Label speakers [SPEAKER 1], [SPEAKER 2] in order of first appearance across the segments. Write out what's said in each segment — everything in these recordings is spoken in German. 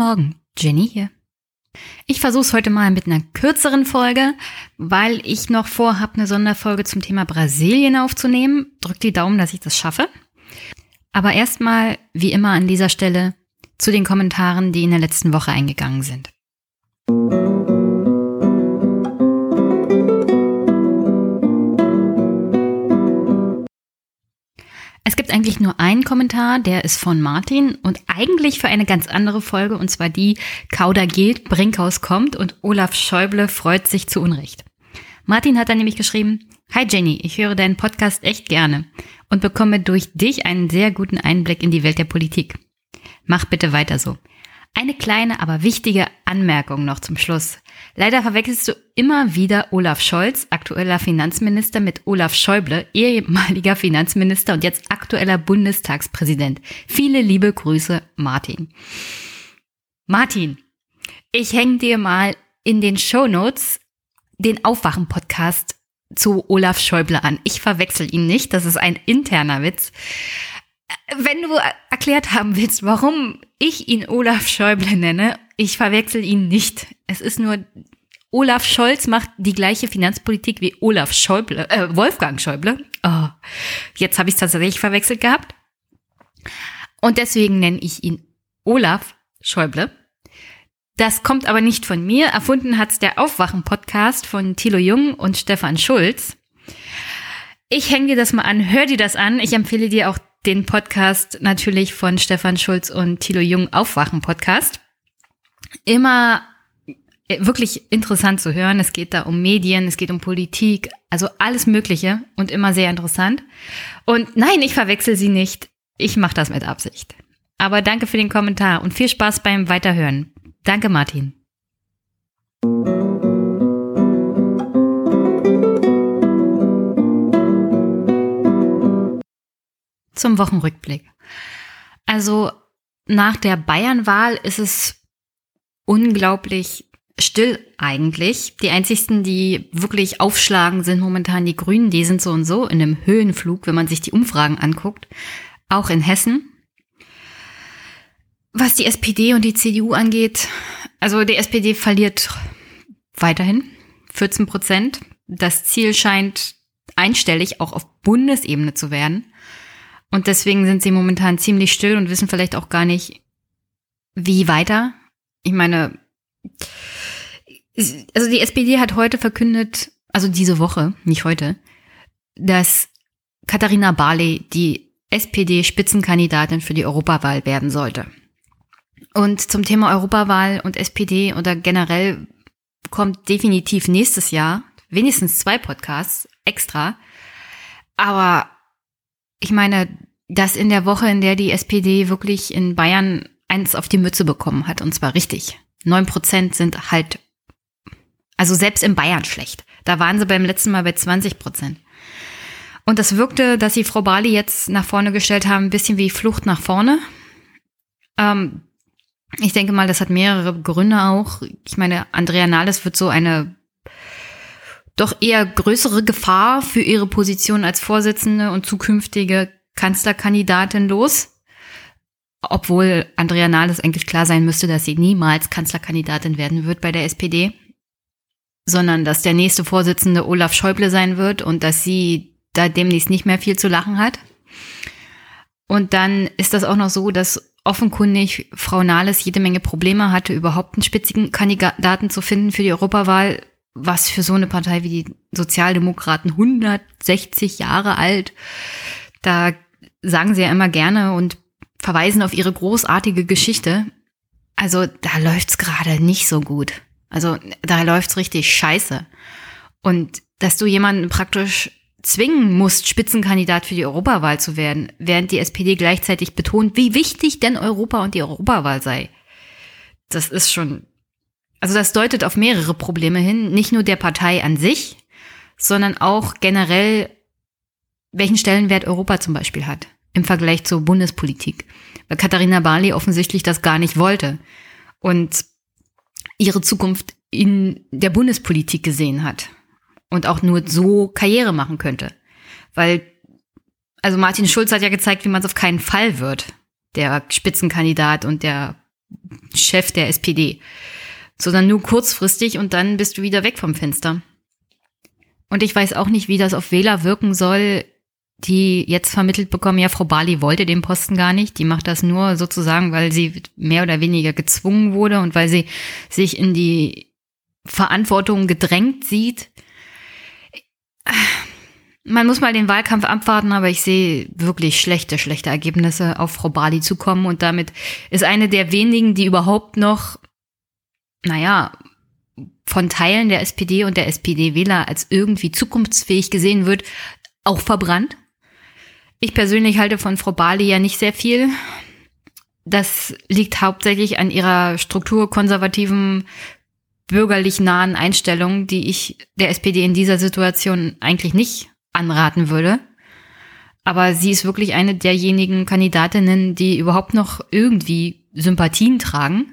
[SPEAKER 1] Morgen, Jenny hier. Ich versuche es heute mal mit einer kürzeren Folge, weil ich noch vorhabe, eine Sonderfolge zum Thema Brasilien aufzunehmen. Drückt die Daumen, dass ich das schaffe. Aber erstmal, wie immer an dieser Stelle, zu den Kommentaren, die in der letzten Woche eingegangen sind. Es gibt eigentlich nur einen Kommentar, der ist von Martin und eigentlich für eine ganz andere Folge, und zwar die Kauder gilt, Brinkhaus kommt und Olaf Schäuble freut sich zu Unrecht. Martin hat dann nämlich geschrieben, Hi Jenny, ich höre deinen Podcast echt gerne und bekomme durch dich einen sehr guten Einblick in die Welt der Politik. Mach bitte weiter so. Eine kleine, aber wichtige Anmerkung noch zum Schluss. Leider verwechselst du immer wieder Olaf Scholz, aktueller Finanzminister, mit Olaf Schäuble, ehemaliger Finanzminister und jetzt aktueller Bundestagspräsident. Viele liebe Grüße, Martin. Martin, ich hänge dir mal in den Show Notes den Aufwachen-Podcast zu Olaf Schäuble an. Ich verwechsel ihn nicht, das ist ein interner Witz. Wenn du erklärt haben willst, warum ich ihn Olaf Schäuble nenne, ich verwechsel ihn nicht. Es ist nur, Olaf Scholz macht die gleiche Finanzpolitik wie Olaf Schäuble, äh, Wolfgang Schäuble. Oh, jetzt habe ich es tatsächlich verwechselt gehabt. Und deswegen nenne ich ihn Olaf Schäuble. Das kommt aber nicht von mir. Erfunden hat's der Aufwachen-Podcast von Thilo Jung und Stefan Schulz. Ich hänge dir das mal an, hör dir das an. Ich empfehle dir auch den Podcast natürlich von Stefan Schulz und Thilo Jung Aufwachen Podcast. Immer äh, wirklich interessant zu hören. Es geht da um Medien, es geht um Politik, also alles Mögliche und immer sehr interessant. Und nein, ich verwechsel sie nicht. Ich mache das mit Absicht. Aber danke für den Kommentar und viel Spaß beim Weiterhören. Danke, Martin. Zum Wochenrückblick. Also nach der Bayernwahl ist es unglaublich still eigentlich. Die einzigsten, die wirklich aufschlagen, sind momentan die Grünen. Die sind so und so in einem Höhenflug, wenn man sich die Umfragen anguckt. Auch in Hessen. Was die SPD und die CDU angeht, also die SPD verliert weiterhin 14 Prozent. Das Ziel scheint einstellig auch auf Bundesebene zu werden. Und deswegen sind sie momentan ziemlich still und wissen vielleicht auch gar nicht, wie weiter. Ich meine, also die SPD hat heute verkündet, also diese Woche, nicht heute, dass Katharina Barley die SPD-Spitzenkandidatin für die Europawahl werden sollte. Und zum Thema Europawahl und SPD oder generell kommt definitiv nächstes Jahr wenigstens zwei Podcasts extra. Aber ich meine, dass in der Woche, in der die SPD wirklich in Bayern eins auf die Mütze bekommen hat, und zwar richtig. Neun Prozent sind halt, also selbst in Bayern schlecht. Da waren sie beim letzten Mal bei 20 Prozent. Und das wirkte, dass sie Frau Barley jetzt nach vorne gestellt haben, ein bisschen wie Flucht nach vorne. Ähm, ich denke mal, das hat mehrere Gründe auch. Ich meine, Andrea Nahles wird so eine doch eher größere Gefahr für ihre Position als Vorsitzende und zukünftige Kanzlerkandidatin los. Obwohl Andrea Nahles eigentlich klar sein müsste, dass sie niemals Kanzlerkandidatin werden wird bei der SPD, sondern dass der nächste Vorsitzende Olaf Schäuble sein wird und dass sie da demnächst nicht mehr viel zu lachen hat. Und dann ist das auch noch so, dass offenkundig Frau Nahles jede Menge Probleme hatte, überhaupt einen spitzigen Kandidaten zu finden für die Europawahl, was für so eine Partei wie die Sozialdemokraten 160 Jahre alt, da sagen sie ja immer gerne und verweisen auf ihre großartige Geschichte. Also da läuft's gerade nicht so gut. Also da läuft's richtig scheiße. Und dass du jemanden praktisch zwingen musst, Spitzenkandidat für die Europawahl zu werden, während die SPD gleichzeitig betont, wie wichtig denn Europa und die Europawahl sei. Das ist schon also das deutet auf mehrere Probleme hin, nicht nur der Partei an sich, sondern auch generell, welchen Stellenwert Europa zum Beispiel hat im Vergleich zur Bundespolitik. Weil Katharina Barley offensichtlich das gar nicht wollte und ihre Zukunft in der Bundespolitik gesehen hat und auch nur so Karriere machen könnte. Weil, also Martin Schulz hat ja gezeigt, wie man es auf keinen Fall wird, der Spitzenkandidat und der Chef der SPD, sondern nur kurzfristig und dann bist du wieder weg vom Fenster. Und ich weiß auch nicht, wie das auf Wähler wirken soll, die jetzt vermittelt bekommen, ja, Frau Bali wollte den Posten gar nicht. Die macht das nur sozusagen, weil sie mehr oder weniger gezwungen wurde und weil sie sich in die Verantwortung gedrängt sieht. Man muss mal den Wahlkampf abwarten, aber ich sehe wirklich schlechte, schlechte Ergebnisse auf Frau Bali zu kommen und damit ist eine der wenigen, die überhaupt noch, naja, von Teilen der SPD und der SPD-Wähler als irgendwie zukunftsfähig gesehen wird, auch verbrannt. Ich persönlich halte von Frau Bali ja nicht sehr viel. Das liegt hauptsächlich an ihrer strukturkonservativen, bürgerlich nahen Einstellung, die ich der SPD in dieser Situation eigentlich nicht anraten würde. Aber sie ist wirklich eine derjenigen Kandidatinnen, die überhaupt noch irgendwie Sympathien tragen.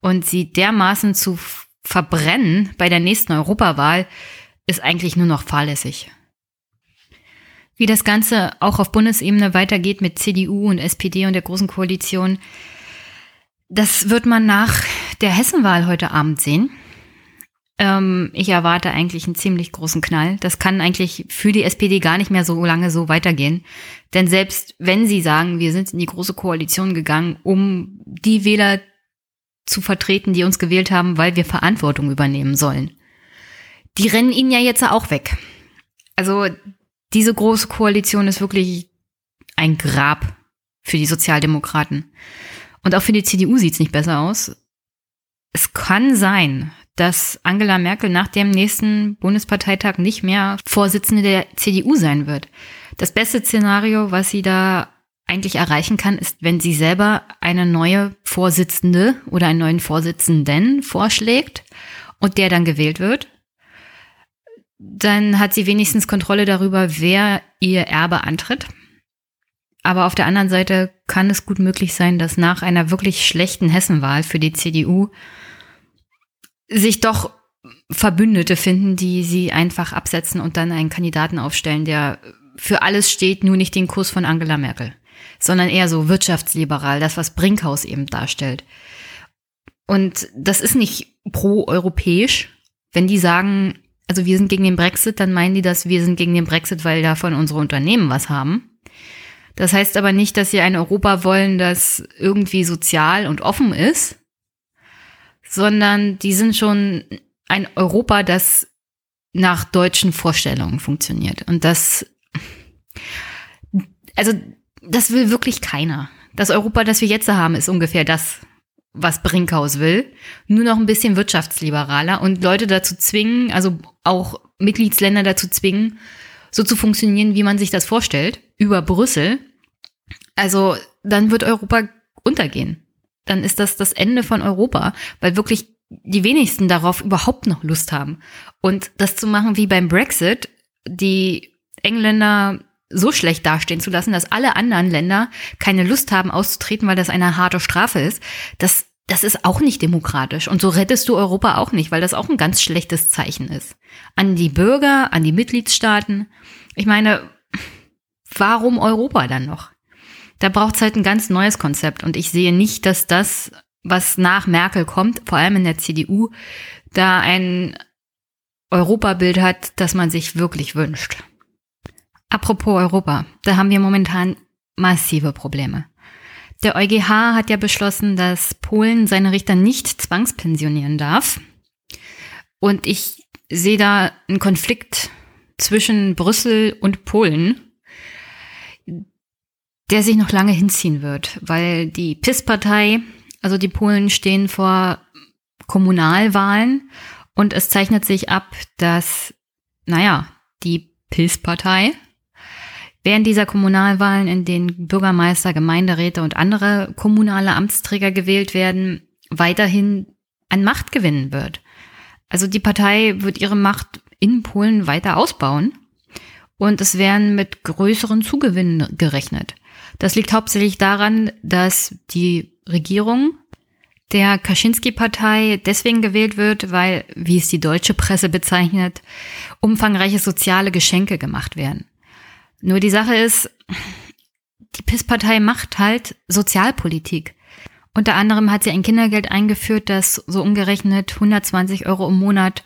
[SPEAKER 1] Und sie dermaßen zu verbrennen bei der nächsten Europawahl ist eigentlich nur noch fahrlässig. Wie das Ganze auch auf Bundesebene weitergeht mit CDU und SPD und der Großen Koalition, das wird man nach der Hessenwahl heute Abend sehen. Ähm, ich erwarte eigentlich einen ziemlich großen Knall. Das kann eigentlich für die SPD gar nicht mehr so lange so weitergehen. Denn selbst wenn sie sagen, wir sind in die Große Koalition gegangen, um die Wähler zu vertreten, die uns gewählt haben, weil wir Verantwortung übernehmen sollen. Die rennen ihnen ja jetzt auch weg. Also diese große Koalition ist wirklich ein Grab für die Sozialdemokraten. Und auch für die CDU sieht es nicht besser aus. Es kann sein, dass Angela Merkel nach dem nächsten Bundesparteitag nicht mehr Vorsitzende der CDU sein wird. Das beste Szenario, was sie da eigentlich erreichen kann, ist, wenn sie selber eine neue Vorsitzende oder einen neuen Vorsitzenden vorschlägt und der dann gewählt wird dann hat sie wenigstens Kontrolle darüber, wer ihr Erbe antritt. Aber auf der anderen Seite kann es gut möglich sein, dass nach einer wirklich schlechten Hessenwahl für die CDU sich doch Verbündete finden, die sie einfach absetzen und dann einen Kandidaten aufstellen, der für alles steht, nur nicht den Kurs von Angela Merkel, sondern eher so wirtschaftsliberal, das, was Brinkhaus eben darstellt. Und das ist nicht pro-europäisch, wenn die sagen, also wir sind gegen den Brexit, dann meinen die, dass wir sind gegen den Brexit, weil davon unsere Unternehmen was haben. Das heißt aber nicht, dass sie ein Europa wollen, das irgendwie sozial und offen ist, sondern die sind schon ein Europa, das nach deutschen Vorstellungen funktioniert. Und das, also, das will wirklich keiner. Das Europa, das wir jetzt haben, ist ungefähr das, was Brinkhaus will, nur noch ein bisschen wirtschaftsliberaler und Leute dazu zwingen, also auch Mitgliedsländer dazu zwingen, so zu funktionieren, wie man sich das vorstellt, über Brüssel. Also dann wird Europa untergehen. Dann ist das das Ende von Europa, weil wirklich die wenigsten darauf überhaupt noch Lust haben. Und das zu machen wie beim Brexit, die Engländer so schlecht dastehen zu lassen, dass alle anderen Länder keine Lust haben auszutreten, weil das eine harte Strafe ist, das, das ist auch nicht demokratisch. Und so rettest du Europa auch nicht, weil das auch ein ganz schlechtes Zeichen ist. An die Bürger, an die Mitgliedstaaten. Ich meine, warum Europa dann noch? Da braucht es halt ein ganz neues Konzept. Und ich sehe nicht, dass das, was nach Merkel kommt, vor allem in der CDU, da ein Europabild hat, das man sich wirklich wünscht. Apropos Europa, da haben wir momentan massive Probleme. Der EuGH hat ja beschlossen, dass Polen seine Richter nicht zwangspensionieren darf. Und ich sehe da einen Konflikt zwischen Brüssel und Polen, der sich noch lange hinziehen wird, weil die PIS-Partei, also die Polen stehen vor Kommunalwahlen und es zeichnet sich ab, dass, naja, die PIS-Partei Während dieser Kommunalwahlen, in denen Bürgermeister, Gemeinderäte und andere kommunale Amtsträger gewählt werden, weiterhin an Macht gewinnen wird. Also die Partei wird ihre Macht in Polen weiter ausbauen und es werden mit größeren Zugewinnen gerechnet. Das liegt hauptsächlich daran, dass die Regierung der Kaczynski-Partei deswegen gewählt wird, weil, wie es die deutsche Presse bezeichnet, umfangreiche soziale Geschenke gemacht werden. Nur die Sache ist, die PIS-Partei macht halt Sozialpolitik. Unter anderem hat sie ein Kindergeld eingeführt, das so umgerechnet 120 Euro im Monat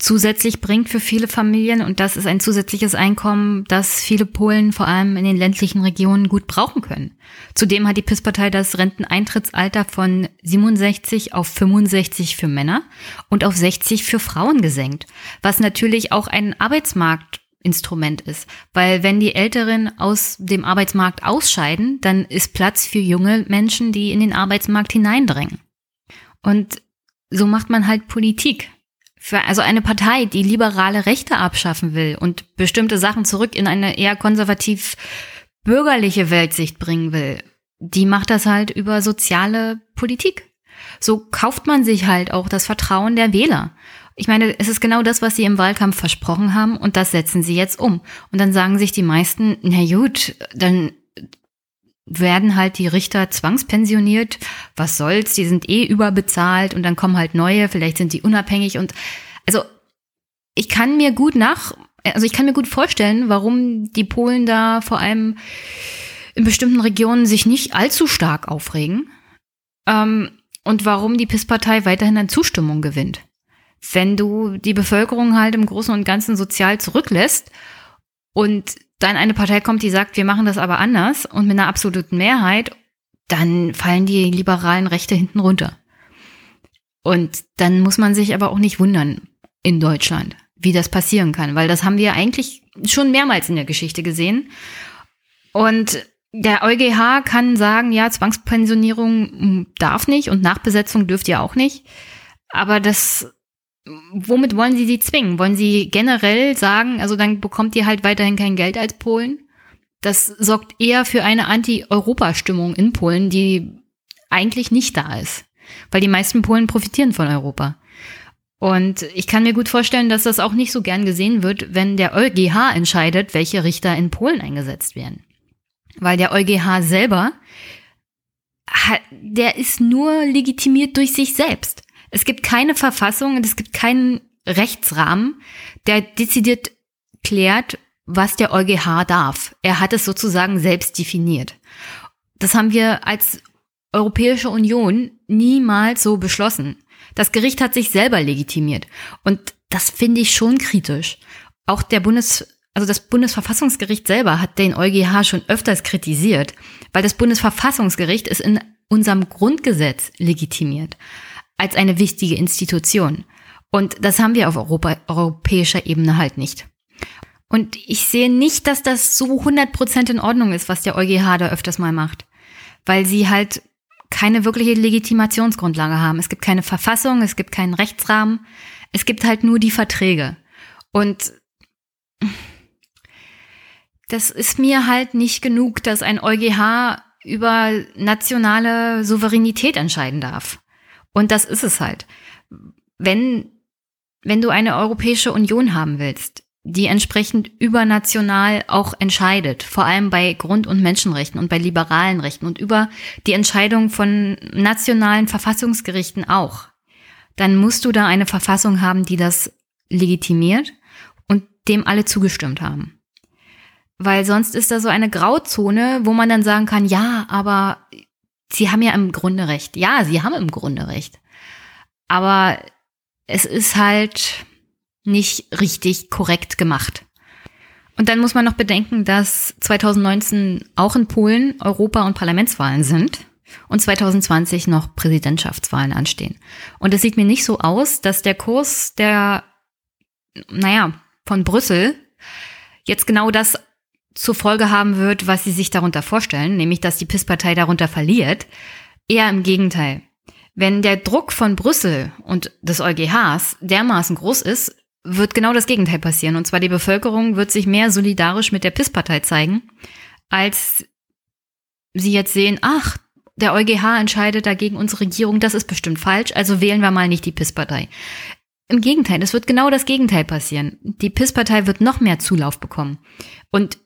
[SPEAKER 1] zusätzlich bringt für viele Familien. Und das ist ein zusätzliches Einkommen, das viele Polen vor allem in den ländlichen Regionen gut brauchen können. Zudem hat die PIS-Partei das Renteneintrittsalter von 67 auf 65 für Männer und auf 60 für Frauen gesenkt, was natürlich auch ein Arbeitsmarktinstrument ist, weil wenn die Älteren aus dem Arbeitsmarkt ausscheiden, dann ist Platz für junge Menschen, die in den Arbeitsmarkt hineindrängen. Und so macht man halt Politik für also eine Partei, die liberale Rechte abschaffen will und bestimmte Sachen zurück in eine eher konservativ bürgerliche Weltsicht bringen will, die macht das halt über soziale Politik. So kauft man sich halt auch das Vertrauen der Wähler. Ich meine, es ist genau das, was sie im Wahlkampf versprochen haben und das setzen sie jetzt um. Und dann sagen sich die meisten, na gut, dann werden halt die Richter zwangspensioniert. Was soll's? Die sind eh überbezahlt und dann kommen halt neue, vielleicht sind die unabhängig und also ich kann mir gut nach, also ich kann mir gut vorstellen, warum die Polen da vor allem in bestimmten Regionen sich nicht allzu stark aufregen ähm, und warum die PIS-Partei weiterhin an Zustimmung gewinnt. Wenn du die Bevölkerung halt im Großen und Ganzen sozial zurücklässt und dann eine Partei kommt, die sagt, wir machen das aber anders und mit einer absoluten Mehrheit, dann fallen die liberalen Rechte hinten runter. Und dann muss man sich aber auch nicht wundern in Deutschland, wie das passieren kann, weil das haben wir eigentlich schon mehrmals in der Geschichte gesehen. Und der EuGH kann sagen, ja, Zwangspensionierung darf nicht und Nachbesetzung dürft ihr auch nicht. Aber das womit wollen Sie sie zwingen? Wollen Sie generell sagen, also dann bekommt ihr halt weiterhin kein Geld als Polen? Das sorgt eher für eine Anti-Europa-Stimmung in Polen, die eigentlich nicht da ist. Weil die meisten Polen profitieren von Europa. Und ich kann mir gut vorstellen, dass das auch nicht so gern gesehen wird, wenn der EuGH entscheidet, welche Richter in Polen eingesetzt werden. Weil der EuGH selber, der ist nur legitimiert durch sich selbst. Es gibt keine Verfassung und es gibt keinen Rechtsrahmen, der dezidiert klärt, was der EuGH darf. Er hat es sozusagen selbst definiert. Das haben wir als Europäische Union niemals so beschlossen. Das Gericht hat sich selber legitimiert. Und das finde ich schon kritisch. Auch der Bundes, also das Bundesverfassungsgericht selber hat den EuGH schon öfters kritisiert, weil das Bundesverfassungsgericht ist in unserem Grundgesetz legitimiert als eine wichtige Institution. Und das haben wir auf Europa, europäischer Ebene halt nicht. Und ich sehe nicht, dass das so 100% in Ordnung ist, was der EuGH da öfters mal macht. Weil sie halt keine wirkliche Legitimationsgrundlage haben. Es gibt keine Verfassung, es gibt keinen Rechtsrahmen, es gibt halt nur die Verträge. Und das ist mir halt nicht genug, dass ein EuGH über nationale Souveränität entscheiden darf. Und das ist es halt. Wenn, wenn du eine Europäische Union haben willst, die entsprechend übernational auch entscheidet, vor allem bei Grund- und Menschenrechten und bei liberalen Rechten und über die Entscheidung von nationalen Verfassungsgerichten auch, dann musst du da eine Verfassung haben, die das legitimiert und dem alle zugestimmt haben. Weil sonst ist da so eine Grauzone, wo man dann sagen kann, ja, aber Sie haben ja im Grunde recht. Ja, Sie haben im Grunde recht. Aber es ist halt nicht richtig korrekt gemacht. Und dann muss man noch bedenken, dass 2019 auch in Polen Europa- und Parlamentswahlen sind und 2020 noch Präsidentschaftswahlen anstehen. Und es sieht mir nicht so aus, dass der Kurs der, naja, von Brüssel jetzt genau das zur Folge haben wird, was sie sich darunter vorstellen, nämlich dass die PIS-Partei darunter verliert. Eher im Gegenteil. Wenn der Druck von Brüssel und des EuGHs dermaßen groß ist, wird genau das Gegenteil passieren. Und zwar die Bevölkerung wird sich mehr solidarisch mit der PIS-Partei zeigen, als sie jetzt sehen, ach, der EuGH entscheidet dagegen unsere Regierung, das ist bestimmt falsch, also wählen wir mal nicht die PIS-Partei. Im Gegenteil, es wird genau das Gegenteil passieren. Die PIS-Partei wird noch mehr Zulauf bekommen. Und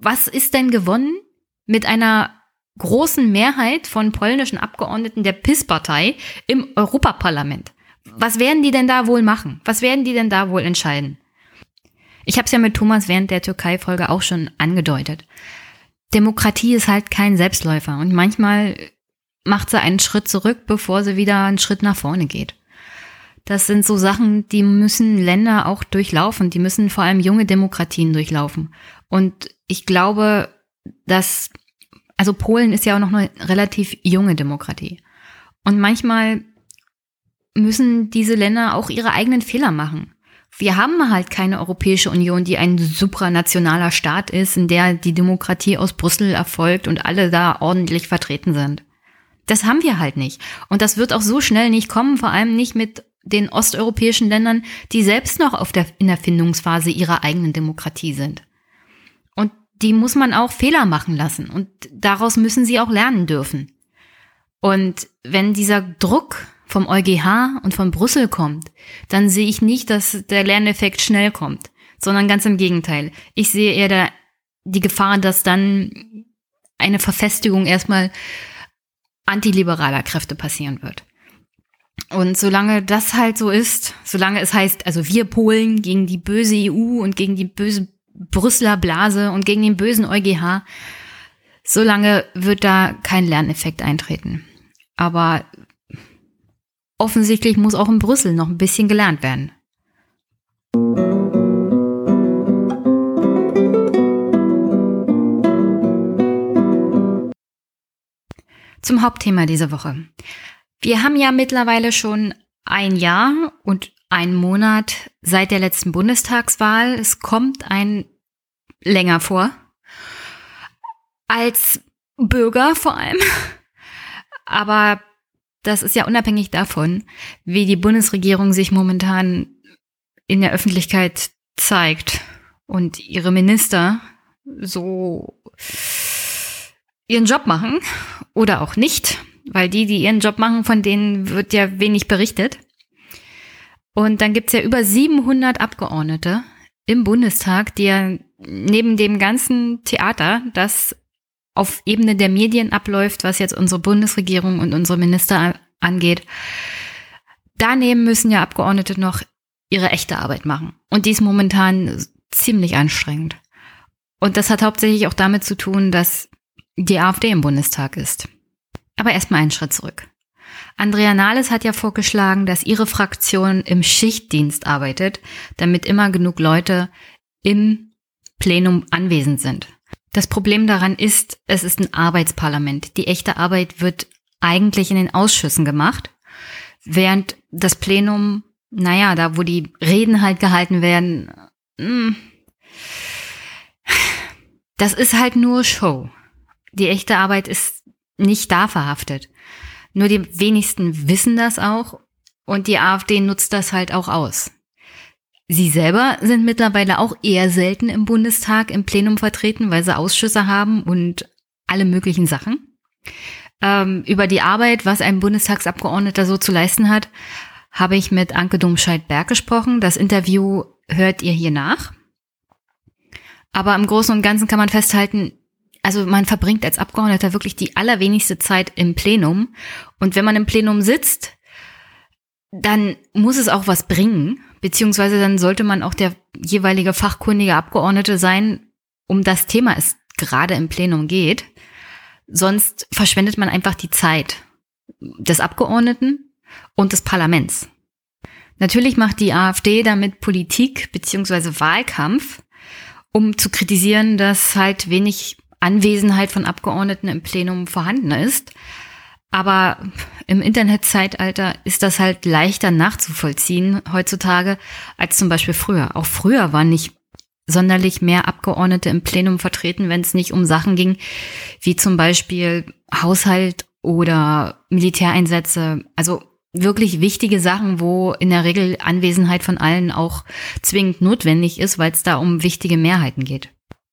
[SPEAKER 1] was ist denn gewonnen mit einer großen Mehrheit von polnischen Abgeordneten der PIS-Partei im Europaparlament? Was werden die denn da wohl machen? Was werden die denn da wohl entscheiden? Ich habe es ja mit Thomas während der Türkei-Folge auch schon angedeutet. Demokratie ist halt kein Selbstläufer und manchmal macht sie einen Schritt zurück, bevor sie wieder einen Schritt nach vorne geht. Das sind so Sachen, die müssen Länder auch durchlaufen. Die müssen vor allem junge Demokratien durchlaufen. Und ich glaube, dass, also Polen ist ja auch noch eine relativ junge Demokratie. Und manchmal müssen diese Länder auch ihre eigenen Fehler machen. Wir haben halt keine Europäische Union, die ein supranationaler Staat ist, in der die Demokratie aus Brüssel erfolgt und alle da ordentlich vertreten sind. Das haben wir halt nicht. Und das wird auch so schnell nicht kommen, vor allem nicht mit den osteuropäischen Ländern, die selbst noch auf der, in der Findungsphase ihrer eigenen Demokratie sind. Die muss man auch Fehler machen lassen. Und daraus müssen sie auch lernen dürfen. Und wenn dieser Druck vom EuGH und von Brüssel kommt, dann sehe ich nicht, dass der Lerneffekt schnell kommt, sondern ganz im Gegenteil. Ich sehe eher da die Gefahr, dass dann eine Verfestigung erstmal antiliberaler Kräfte passieren wird. Und solange das halt so ist, solange es heißt, also wir Polen gegen die böse EU und gegen die böse Brüsseler Blase und gegen den bösen EuGH, solange wird da kein Lerneffekt eintreten. Aber offensichtlich muss auch in Brüssel noch ein bisschen gelernt werden. Zum Hauptthema dieser Woche. Wir haben ja mittlerweile schon ein Jahr und einen Monat seit der letzten Bundestagswahl. Es kommt ein länger vor. Als Bürger vor allem. Aber das ist ja unabhängig davon, wie die Bundesregierung sich momentan in der Öffentlichkeit zeigt und ihre Minister so ihren Job machen oder auch nicht, weil die, die ihren Job machen, von denen wird ja wenig berichtet. Und dann gibt's ja über 700 Abgeordnete im Bundestag, die ja neben dem ganzen Theater, das auf Ebene der Medien abläuft, was jetzt unsere Bundesregierung und unsere Minister angeht, daneben müssen ja Abgeordnete noch ihre echte Arbeit machen. Und die ist momentan ziemlich anstrengend. Und das hat hauptsächlich auch damit zu tun, dass die AfD im Bundestag ist. Aber erstmal einen Schritt zurück. Andrea Nahles hat ja vorgeschlagen, dass ihre Fraktion im Schichtdienst arbeitet, damit immer genug Leute im Plenum anwesend sind. Das Problem daran ist, es ist ein Arbeitsparlament. Die echte Arbeit wird eigentlich in den Ausschüssen gemacht, während das Plenum, naja, da wo die Reden halt gehalten werden, hm, das ist halt nur Show. Die echte Arbeit ist nicht da verhaftet. Nur die wenigsten wissen das auch und die AfD nutzt das halt auch aus. Sie selber sind mittlerweile auch eher selten im Bundestag im Plenum vertreten, weil sie Ausschüsse haben und alle möglichen Sachen. Ähm, über die Arbeit, was ein Bundestagsabgeordneter so zu leisten hat, habe ich mit Anke Domscheit-Berg gesprochen. Das Interview hört ihr hier nach. Aber im Großen und Ganzen kann man festhalten, also man verbringt als Abgeordneter wirklich die allerwenigste Zeit im Plenum. Und wenn man im Plenum sitzt, dann muss es auch was bringen, beziehungsweise dann sollte man auch der jeweilige fachkundige Abgeordnete sein, um das Thema es gerade im Plenum geht. Sonst verschwendet man einfach die Zeit des Abgeordneten und des Parlaments. Natürlich macht die AfD damit Politik beziehungsweise Wahlkampf, um zu kritisieren, dass halt wenig Anwesenheit von Abgeordneten im Plenum vorhanden ist. Aber im Internetzeitalter ist das halt leichter nachzuvollziehen heutzutage als zum Beispiel früher. Auch früher waren nicht sonderlich mehr Abgeordnete im Plenum vertreten, wenn es nicht um Sachen ging, wie zum Beispiel Haushalt oder Militäreinsätze. Also wirklich wichtige Sachen, wo in der Regel Anwesenheit von allen auch zwingend notwendig ist, weil es da um wichtige Mehrheiten geht.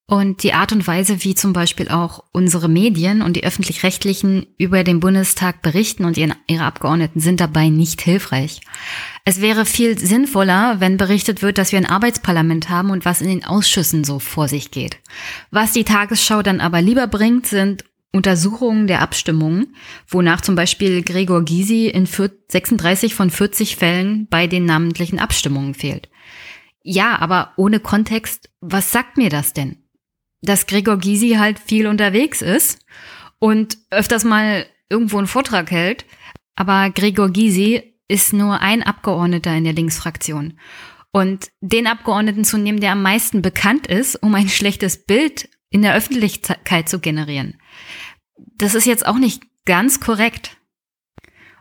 [SPEAKER 1] Und die Art und Weise, wie zum Beispiel auch unsere Medien und die öffentlich-rechtlichen über den Bundestag berichten und ihre Abgeordneten sind dabei nicht hilfreich. Es wäre viel sinnvoller, wenn berichtet wird, dass wir ein Arbeitsparlament haben und was in den Ausschüssen so vor sich geht. Was die Tagesschau dann aber lieber bringt, sind Untersuchungen der Abstimmungen, wonach zum Beispiel Gregor Gysi in 36 von 40 Fällen bei den namentlichen Abstimmungen fehlt. Ja, aber ohne Kontext, was sagt mir das denn? Dass Gregor Gysi halt viel unterwegs ist und öfters mal irgendwo einen Vortrag hält, aber Gregor Gysi ist nur ein Abgeordneter in der Linksfraktion. Und den Abgeordneten zu nehmen, der am meisten bekannt ist, um ein schlechtes Bild in der Öffentlichkeit zu generieren, das ist jetzt auch nicht ganz korrekt.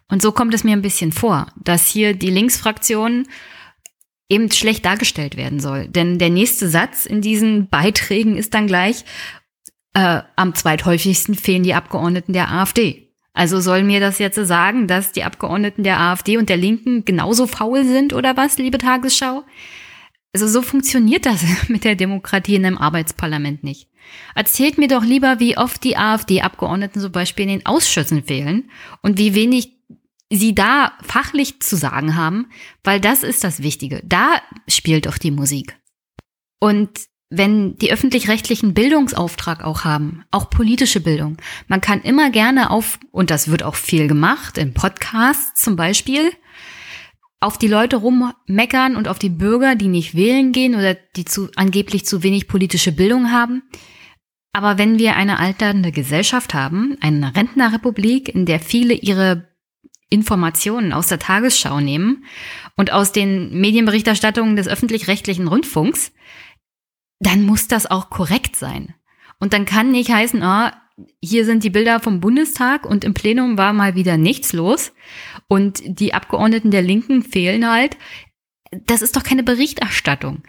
[SPEAKER 1] Und so kommt es mir ein bisschen vor, dass hier die Linksfraktion eben schlecht dargestellt werden soll. Denn der nächste Satz in diesen Beiträgen ist dann gleich, äh, am zweithäufigsten fehlen die Abgeordneten der AfD. Also soll mir das jetzt sagen, dass die Abgeordneten der AfD und der Linken genauso faul sind oder was, liebe Tagesschau? Also so funktioniert das mit der Demokratie in einem Arbeitsparlament nicht. Erzählt mir doch lieber, wie oft die AfD-Abgeordneten zum Beispiel in den Ausschüssen fehlen und wie wenig sie da fachlich zu sagen haben, weil das ist das Wichtige. Da spielt doch die Musik. Und wenn die öffentlich-rechtlichen Bildungsauftrag auch haben, auch politische Bildung, man kann immer gerne auf, und das wird auch viel gemacht, in Podcasts zum Beispiel, auf die Leute rummeckern und auf die Bürger, die nicht wählen gehen oder die zu, angeblich zu wenig politische Bildung haben. Aber wenn wir eine alternde Gesellschaft haben, eine Rentnerrepublik, in der viele ihre Informationen aus der Tagesschau nehmen und aus den Medienberichterstattungen des öffentlich-rechtlichen Rundfunks, dann muss das auch korrekt sein. Und dann kann nicht heißen, ah, hier sind die Bilder vom Bundestag und im Plenum war mal wieder nichts los und die Abgeordneten der Linken fehlen halt. Das ist doch keine Berichterstattung.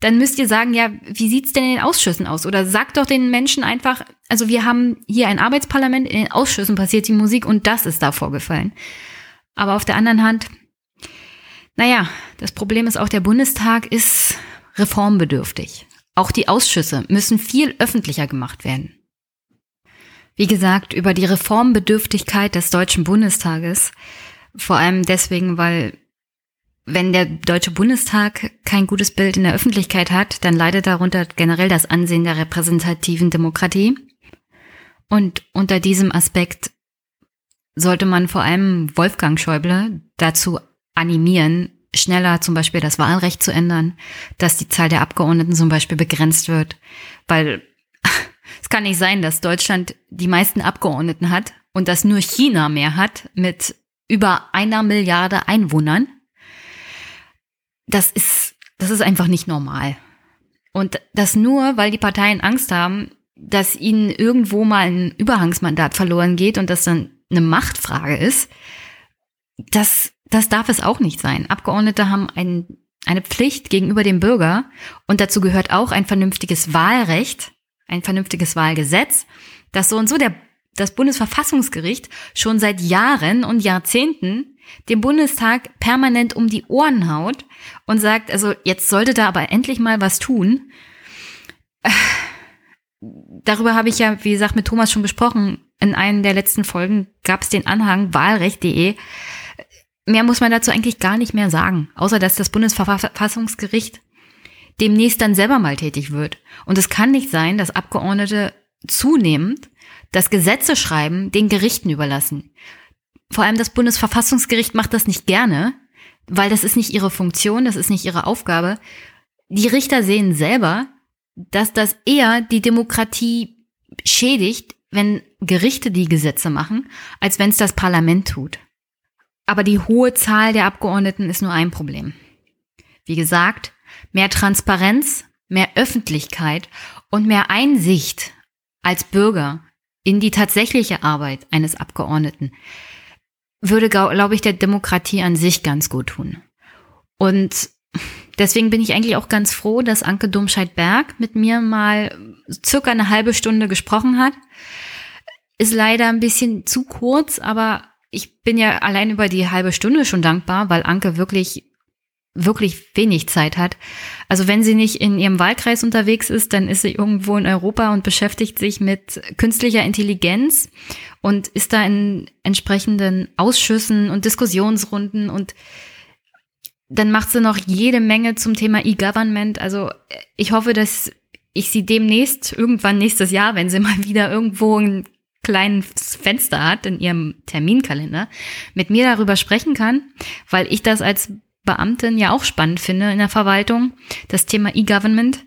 [SPEAKER 1] Dann müsst ihr sagen, ja, wie sieht's denn in den Ausschüssen aus? Oder sagt doch den Menschen einfach, also wir haben hier ein Arbeitsparlament, in den Ausschüssen passiert die Musik und das ist da vorgefallen. Aber auf der anderen Hand, naja, das Problem ist auch, der Bundestag ist reformbedürftig. Auch die Ausschüsse müssen viel öffentlicher gemacht werden. Wie gesagt, über die Reformbedürftigkeit des Deutschen Bundestages, vor allem deswegen, weil wenn der Deutsche Bundestag kein gutes Bild in der Öffentlichkeit hat, dann leidet darunter generell das Ansehen der repräsentativen Demokratie. Und unter diesem Aspekt sollte man vor allem Wolfgang Schäuble dazu animieren, schneller zum Beispiel das Wahlrecht zu ändern, dass die Zahl der Abgeordneten zum Beispiel begrenzt wird, weil es kann nicht sein, dass Deutschland die meisten Abgeordneten hat und dass nur China mehr hat mit über einer Milliarde Einwohnern. Das ist, das ist einfach nicht normal. Und das nur, weil die Parteien Angst haben, dass ihnen irgendwo mal ein Überhangsmandat verloren geht und das dann eine Machtfrage ist. Das das darf es auch nicht sein. Abgeordnete haben ein, eine Pflicht gegenüber dem Bürger und dazu gehört auch ein vernünftiges Wahlrecht, ein vernünftiges Wahlgesetz, das so und so der, das Bundesverfassungsgericht schon seit Jahren und Jahrzehnten dem Bundestag permanent um die Ohren haut und sagt, also jetzt sollte da aber endlich mal was tun. Darüber habe ich ja, wie gesagt, mit Thomas schon besprochen. In einer der letzten Folgen gab es den Anhang wahlrecht.de mehr muss man dazu eigentlich gar nicht mehr sagen, außer dass das Bundesverfassungsgericht demnächst dann selber mal tätig wird. Und es kann nicht sein, dass Abgeordnete zunehmend das Gesetze schreiben den Gerichten überlassen. Vor allem das Bundesverfassungsgericht macht das nicht gerne, weil das ist nicht ihre Funktion, das ist nicht ihre Aufgabe. Die Richter sehen selber, dass das eher die Demokratie schädigt, wenn Gerichte die Gesetze machen, als wenn es das Parlament tut. Aber die hohe Zahl der Abgeordneten ist nur ein Problem. Wie gesagt, mehr Transparenz, mehr Öffentlichkeit und mehr Einsicht als Bürger in die tatsächliche Arbeit eines Abgeordneten würde, glaube ich, der Demokratie an sich ganz gut tun. Und deswegen bin ich eigentlich auch ganz froh, dass Anke Domscheit-Berg mit mir mal circa eine halbe Stunde gesprochen hat. Ist leider ein bisschen zu kurz, aber ich bin ja allein über die halbe Stunde schon dankbar, weil Anke wirklich wirklich wenig Zeit hat. Also wenn sie nicht in ihrem Wahlkreis unterwegs ist, dann ist sie irgendwo in Europa und beschäftigt sich mit künstlicher Intelligenz und ist da in entsprechenden Ausschüssen und Diskussionsrunden und dann macht sie noch jede Menge zum Thema E-Government. Also ich hoffe, dass ich sie demnächst, irgendwann nächstes Jahr, wenn sie mal wieder irgendwo ein kleines Fenster hat in ihrem Terminkalender, mit mir darüber sprechen kann, weil ich das als Beamtin ja auch spannend finde in der Verwaltung, das Thema E-Government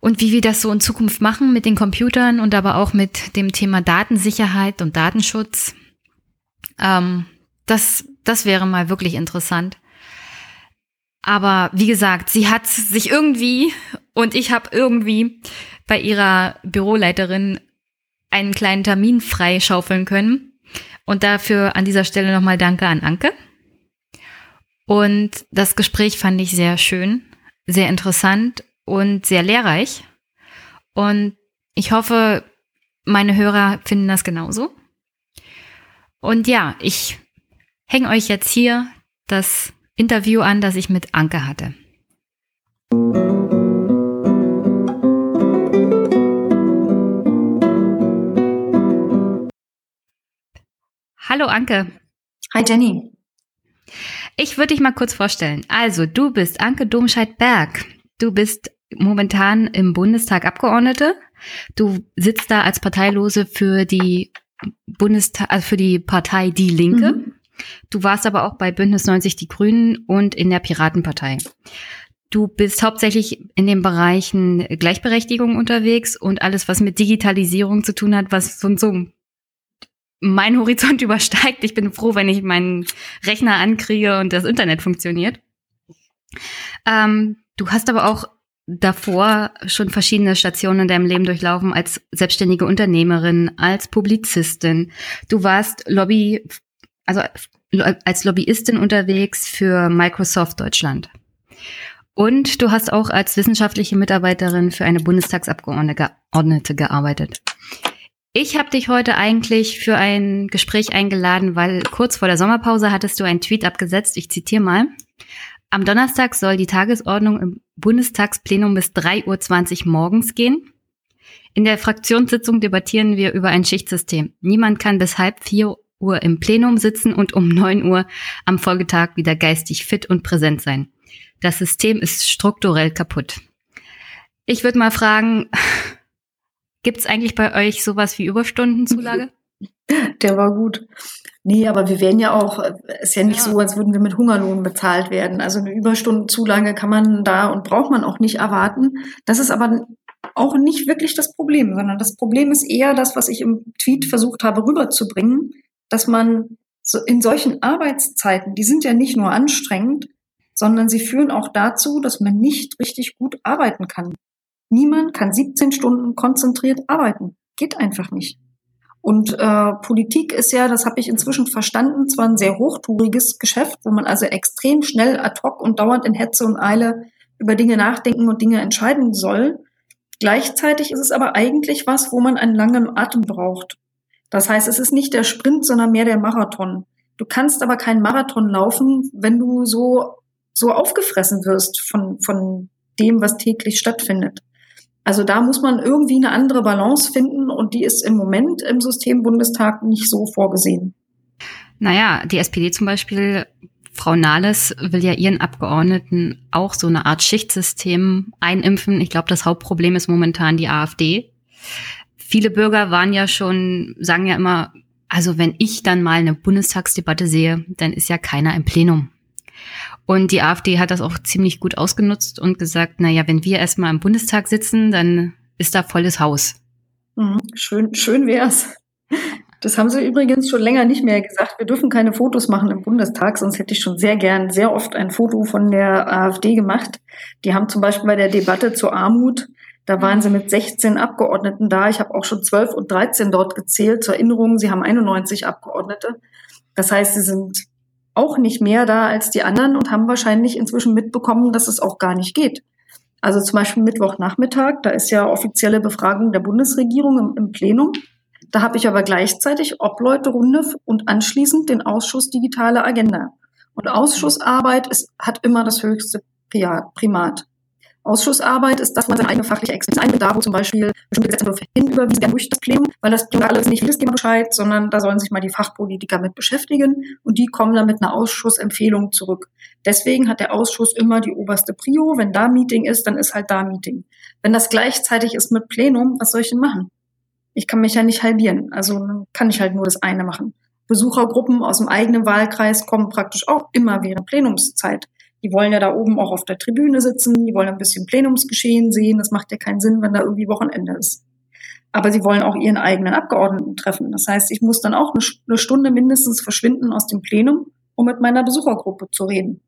[SPEAKER 1] und wie wir das so in Zukunft machen mit den Computern und aber auch mit dem Thema Datensicherheit und Datenschutz. Ähm, das, das wäre mal wirklich interessant. Aber wie gesagt, sie hat sich irgendwie und ich habe irgendwie bei ihrer Büroleiterin einen kleinen Termin freischaufeln können. Und dafür an dieser Stelle nochmal Danke an Anke. Und das Gespräch fand ich sehr schön, sehr interessant und sehr lehrreich. Und ich hoffe, meine Hörer finden das genauso. Und ja, ich hänge euch jetzt hier das Interview an, das ich mit Anke hatte. Hallo Anke.
[SPEAKER 2] Hi Jenny.
[SPEAKER 1] Ich würde dich mal kurz vorstellen. Also, du bist Anke Domscheit-Berg. Du bist momentan im Bundestag Abgeordnete. Du sitzt da als Parteilose für die Bundestag, also für die Partei Die Linke. Mhm. Du warst aber auch bei Bündnis 90 Die Grünen und in der Piratenpartei. Du bist hauptsächlich in den Bereichen Gleichberechtigung unterwegs und alles, was mit Digitalisierung zu tun hat, was so, so mein Horizont übersteigt. Ich bin froh, wenn ich meinen Rechner ankriege und das Internet funktioniert. Ähm, du hast aber auch davor schon verschiedene Stationen in deinem Leben durchlaufen als selbstständige Unternehmerin, als Publizistin. Du warst Lobby, also als Lobbyistin unterwegs für Microsoft Deutschland. Und du hast auch als wissenschaftliche Mitarbeiterin für eine Bundestagsabgeordnete gearbeitet. Ich habe dich heute eigentlich für ein Gespräch eingeladen, weil kurz vor der Sommerpause hattest du einen Tweet abgesetzt. Ich zitiere mal. Am Donnerstag soll die Tagesordnung im Bundestagsplenum bis 3.20 Uhr morgens gehen. In der Fraktionssitzung debattieren wir über ein Schichtsystem. Niemand kann bis halb vier Uhr im Plenum sitzen und um neun Uhr am Folgetag wieder geistig fit und präsent sein. Das System ist strukturell kaputt. Ich würde mal fragen, Gibt es eigentlich bei euch sowas wie Überstundenzulage?
[SPEAKER 2] Der war gut. Nee, aber wir werden ja auch, ist ja nicht ja. so, als würden wir mit Hungerlohn bezahlt werden. Also eine Überstundenzulage kann man da und braucht man auch nicht erwarten. Das ist aber auch nicht wirklich das Problem, sondern das Problem ist eher das, was ich im Tweet versucht habe rüberzubringen, dass man so in solchen Arbeitszeiten, die sind ja nicht nur anstrengend, sondern sie führen auch dazu, dass man nicht richtig gut arbeiten kann. Niemand kann 17 Stunden konzentriert arbeiten. Geht einfach nicht. Und äh, Politik ist ja, das habe ich inzwischen verstanden, zwar ein sehr hochtouriges Geschäft, wo man also extrem schnell ad hoc und dauernd in Hetze und Eile über Dinge nachdenken und Dinge entscheiden soll. Gleichzeitig ist es aber eigentlich was, wo man einen langen Atem braucht. Das heißt, es ist nicht der Sprint, sondern mehr der Marathon. Du kannst aber keinen Marathon laufen, wenn du so, so aufgefressen wirst von, von dem, was täglich stattfindet. Also da muss man irgendwie eine andere Balance finden und die ist im Moment im System Bundestag nicht so vorgesehen.
[SPEAKER 1] Naja, die SPD zum Beispiel, Frau Nahles will ja ihren Abgeordneten auch so eine Art Schichtsystem einimpfen. Ich glaube, das Hauptproblem ist momentan die AfD. Viele Bürger waren ja schon, sagen ja immer, also wenn ich dann mal eine Bundestagsdebatte sehe, dann ist ja keiner im Plenum. Und die AfD hat das auch ziemlich gut ausgenutzt und gesagt, na ja, wenn wir erstmal im Bundestag sitzen, dann ist da volles Haus.
[SPEAKER 2] Mhm, schön, schön wär's. Das haben sie übrigens schon länger nicht mehr gesagt. Wir dürfen keine Fotos machen im Bundestag, sonst hätte ich schon sehr gern, sehr oft ein Foto von der AfD gemacht. Die haben zum Beispiel bei der Debatte zur Armut, da waren sie mit 16 Abgeordneten da. Ich habe auch schon 12 und 13 dort gezählt. Zur Erinnerung, sie haben 91 Abgeordnete. Das heißt, sie sind auch nicht mehr da als die anderen und haben wahrscheinlich inzwischen mitbekommen, dass es auch gar nicht geht. Also zum Beispiel Mittwochnachmittag, da ist ja offizielle Befragung der Bundesregierung im, im Plenum. Da habe ich aber gleichzeitig Obleute-Runde und anschließend den Ausschuss Digitale Agenda. Und Ausschussarbeit ist, hat immer das höchste Primat. Ausschussarbeit ist das, was seine eigene fachliche Expertise da, wo zum Beispiel bestimmte Gesetzentwürfe hinüberwiesen werden durch das Plenum, weil das Plenum alles nicht jedes Thema Bescheid, sondern da sollen sich mal die Fachpolitiker mit beschäftigen und die kommen dann mit einer Ausschussempfehlung zurück. Deswegen hat der Ausschuss immer die oberste Prio. Wenn da Meeting ist, dann ist halt da Meeting. Wenn das gleichzeitig ist mit Plenum, was soll ich denn machen? Ich kann mich ja nicht halbieren. Also kann ich halt nur das eine machen. Besuchergruppen aus dem eigenen Wahlkreis kommen praktisch auch immer während Plenumszeit. Die wollen ja da oben auch auf der Tribüne sitzen, die wollen ein bisschen Plenumsgeschehen sehen. Das macht ja keinen Sinn, wenn da irgendwie Wochenende ist. aber sie wollen auch ihren eigenen Abgeordneten treffen. Das heißt, ich muss dann auch eine Stunde mindestens verschwinden aus dem Plenum, um mit meiner Besuchergruppe zu reden.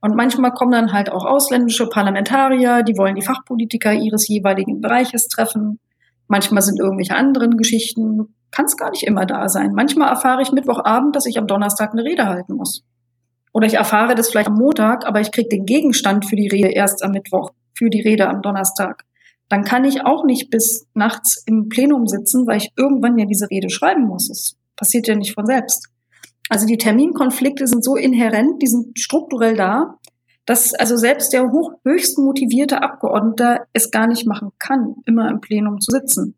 [SPEAKER 2] Und manchmal kommen dann halt auch ausländische Parlamentarier, die wollen die Fachpolitiker ihres jeweiligen Bereiches treffen. Manchmal sind irgendwelche anderen Geschichten. Kann es gar nicht immer da sein. Manchmal erfahre ich Mittwochabend, dass ich am Donnerstag eine Rede halten muss. Oder ich erfahre das vielleicht am Montag, aber ich kriege den Gegenstand für die Rede erst am Mittwoch, für die Rede am Donnerstag. Dann kann ich auch nicht bis nachts im Plenum sitzen, weil ich irgendwann ja diese Rede schreiben muss. Das passiert ja nicht von selbst. Also die Terminkonflikte sind so inhärent, die sind strukturell da, dass also selbst der hoch, höchst motivierte Abgeordnete es gar nicht machen kann, immer im Plenum zu sitzen.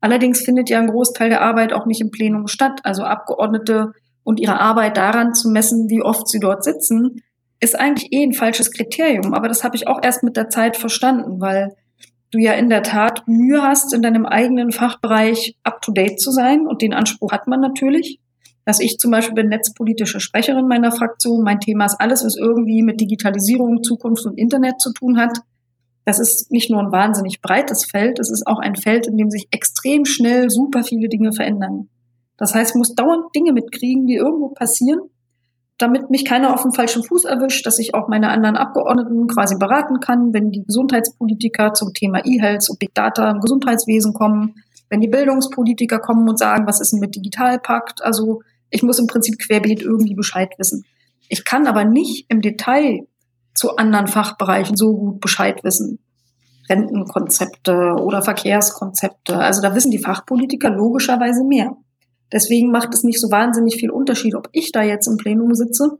[SPEAKER 2] Allerdings findet ja ein Großteil der Arbeit auch nicht im Plenum statt. Also Abgeordnete und ihre Arbeit daran zu messen, wie oft sie dort sitzen, ist eigentlich eh ein falsches Kriterium. Aber das habe ich auch erst mit der Zeit verstanden, weil du ja in der Tat Mühe hast, in deinem eigenen Fachbereich up-to-date zu sein. Und den Anspruch hat man natürlich dass ich zum Beispiel bin netzpolitische Sprecherin meiner Fraktion. Mein Thema ist alles, was irgendwie mit Digitalisierung, Zukunft und Internet zu tun hat. Das ist nicht nur ein wahnsinnig breites Feld, es ist auch ein Feld, in dem sich extrem schnell super viele Dinge verändern. Das heißt, ich muss dauernd Dinge mitkriegen, die irgendwo passieren, damit mich keiner auf dem falschen Fuß erwischt, dass ich auch meine anderen Abgeordneten quasi beraten kann, wenn die Gesundheitspolitiker zum Thema E-Health und Big Data im Gesundheitswesen kommen, wenn die Bildungspolitiker kommen und sagen, was ist denn mit Digitalpakt? Also ich muss im Prinzip querbeet irgendwie Bescheid wissen. Ich kann aber nicht im Detail zu anderen Fachbereichen so gut Bescheid wissen. Rentenkonzepte oder Verkehrskonzepte. Also da wissen die Fachpolitiker logischerweise mehr. Deswegen macht es nicht so wahnsinnig viel Unterschied, ob ich da jetzt im Plenum sitze,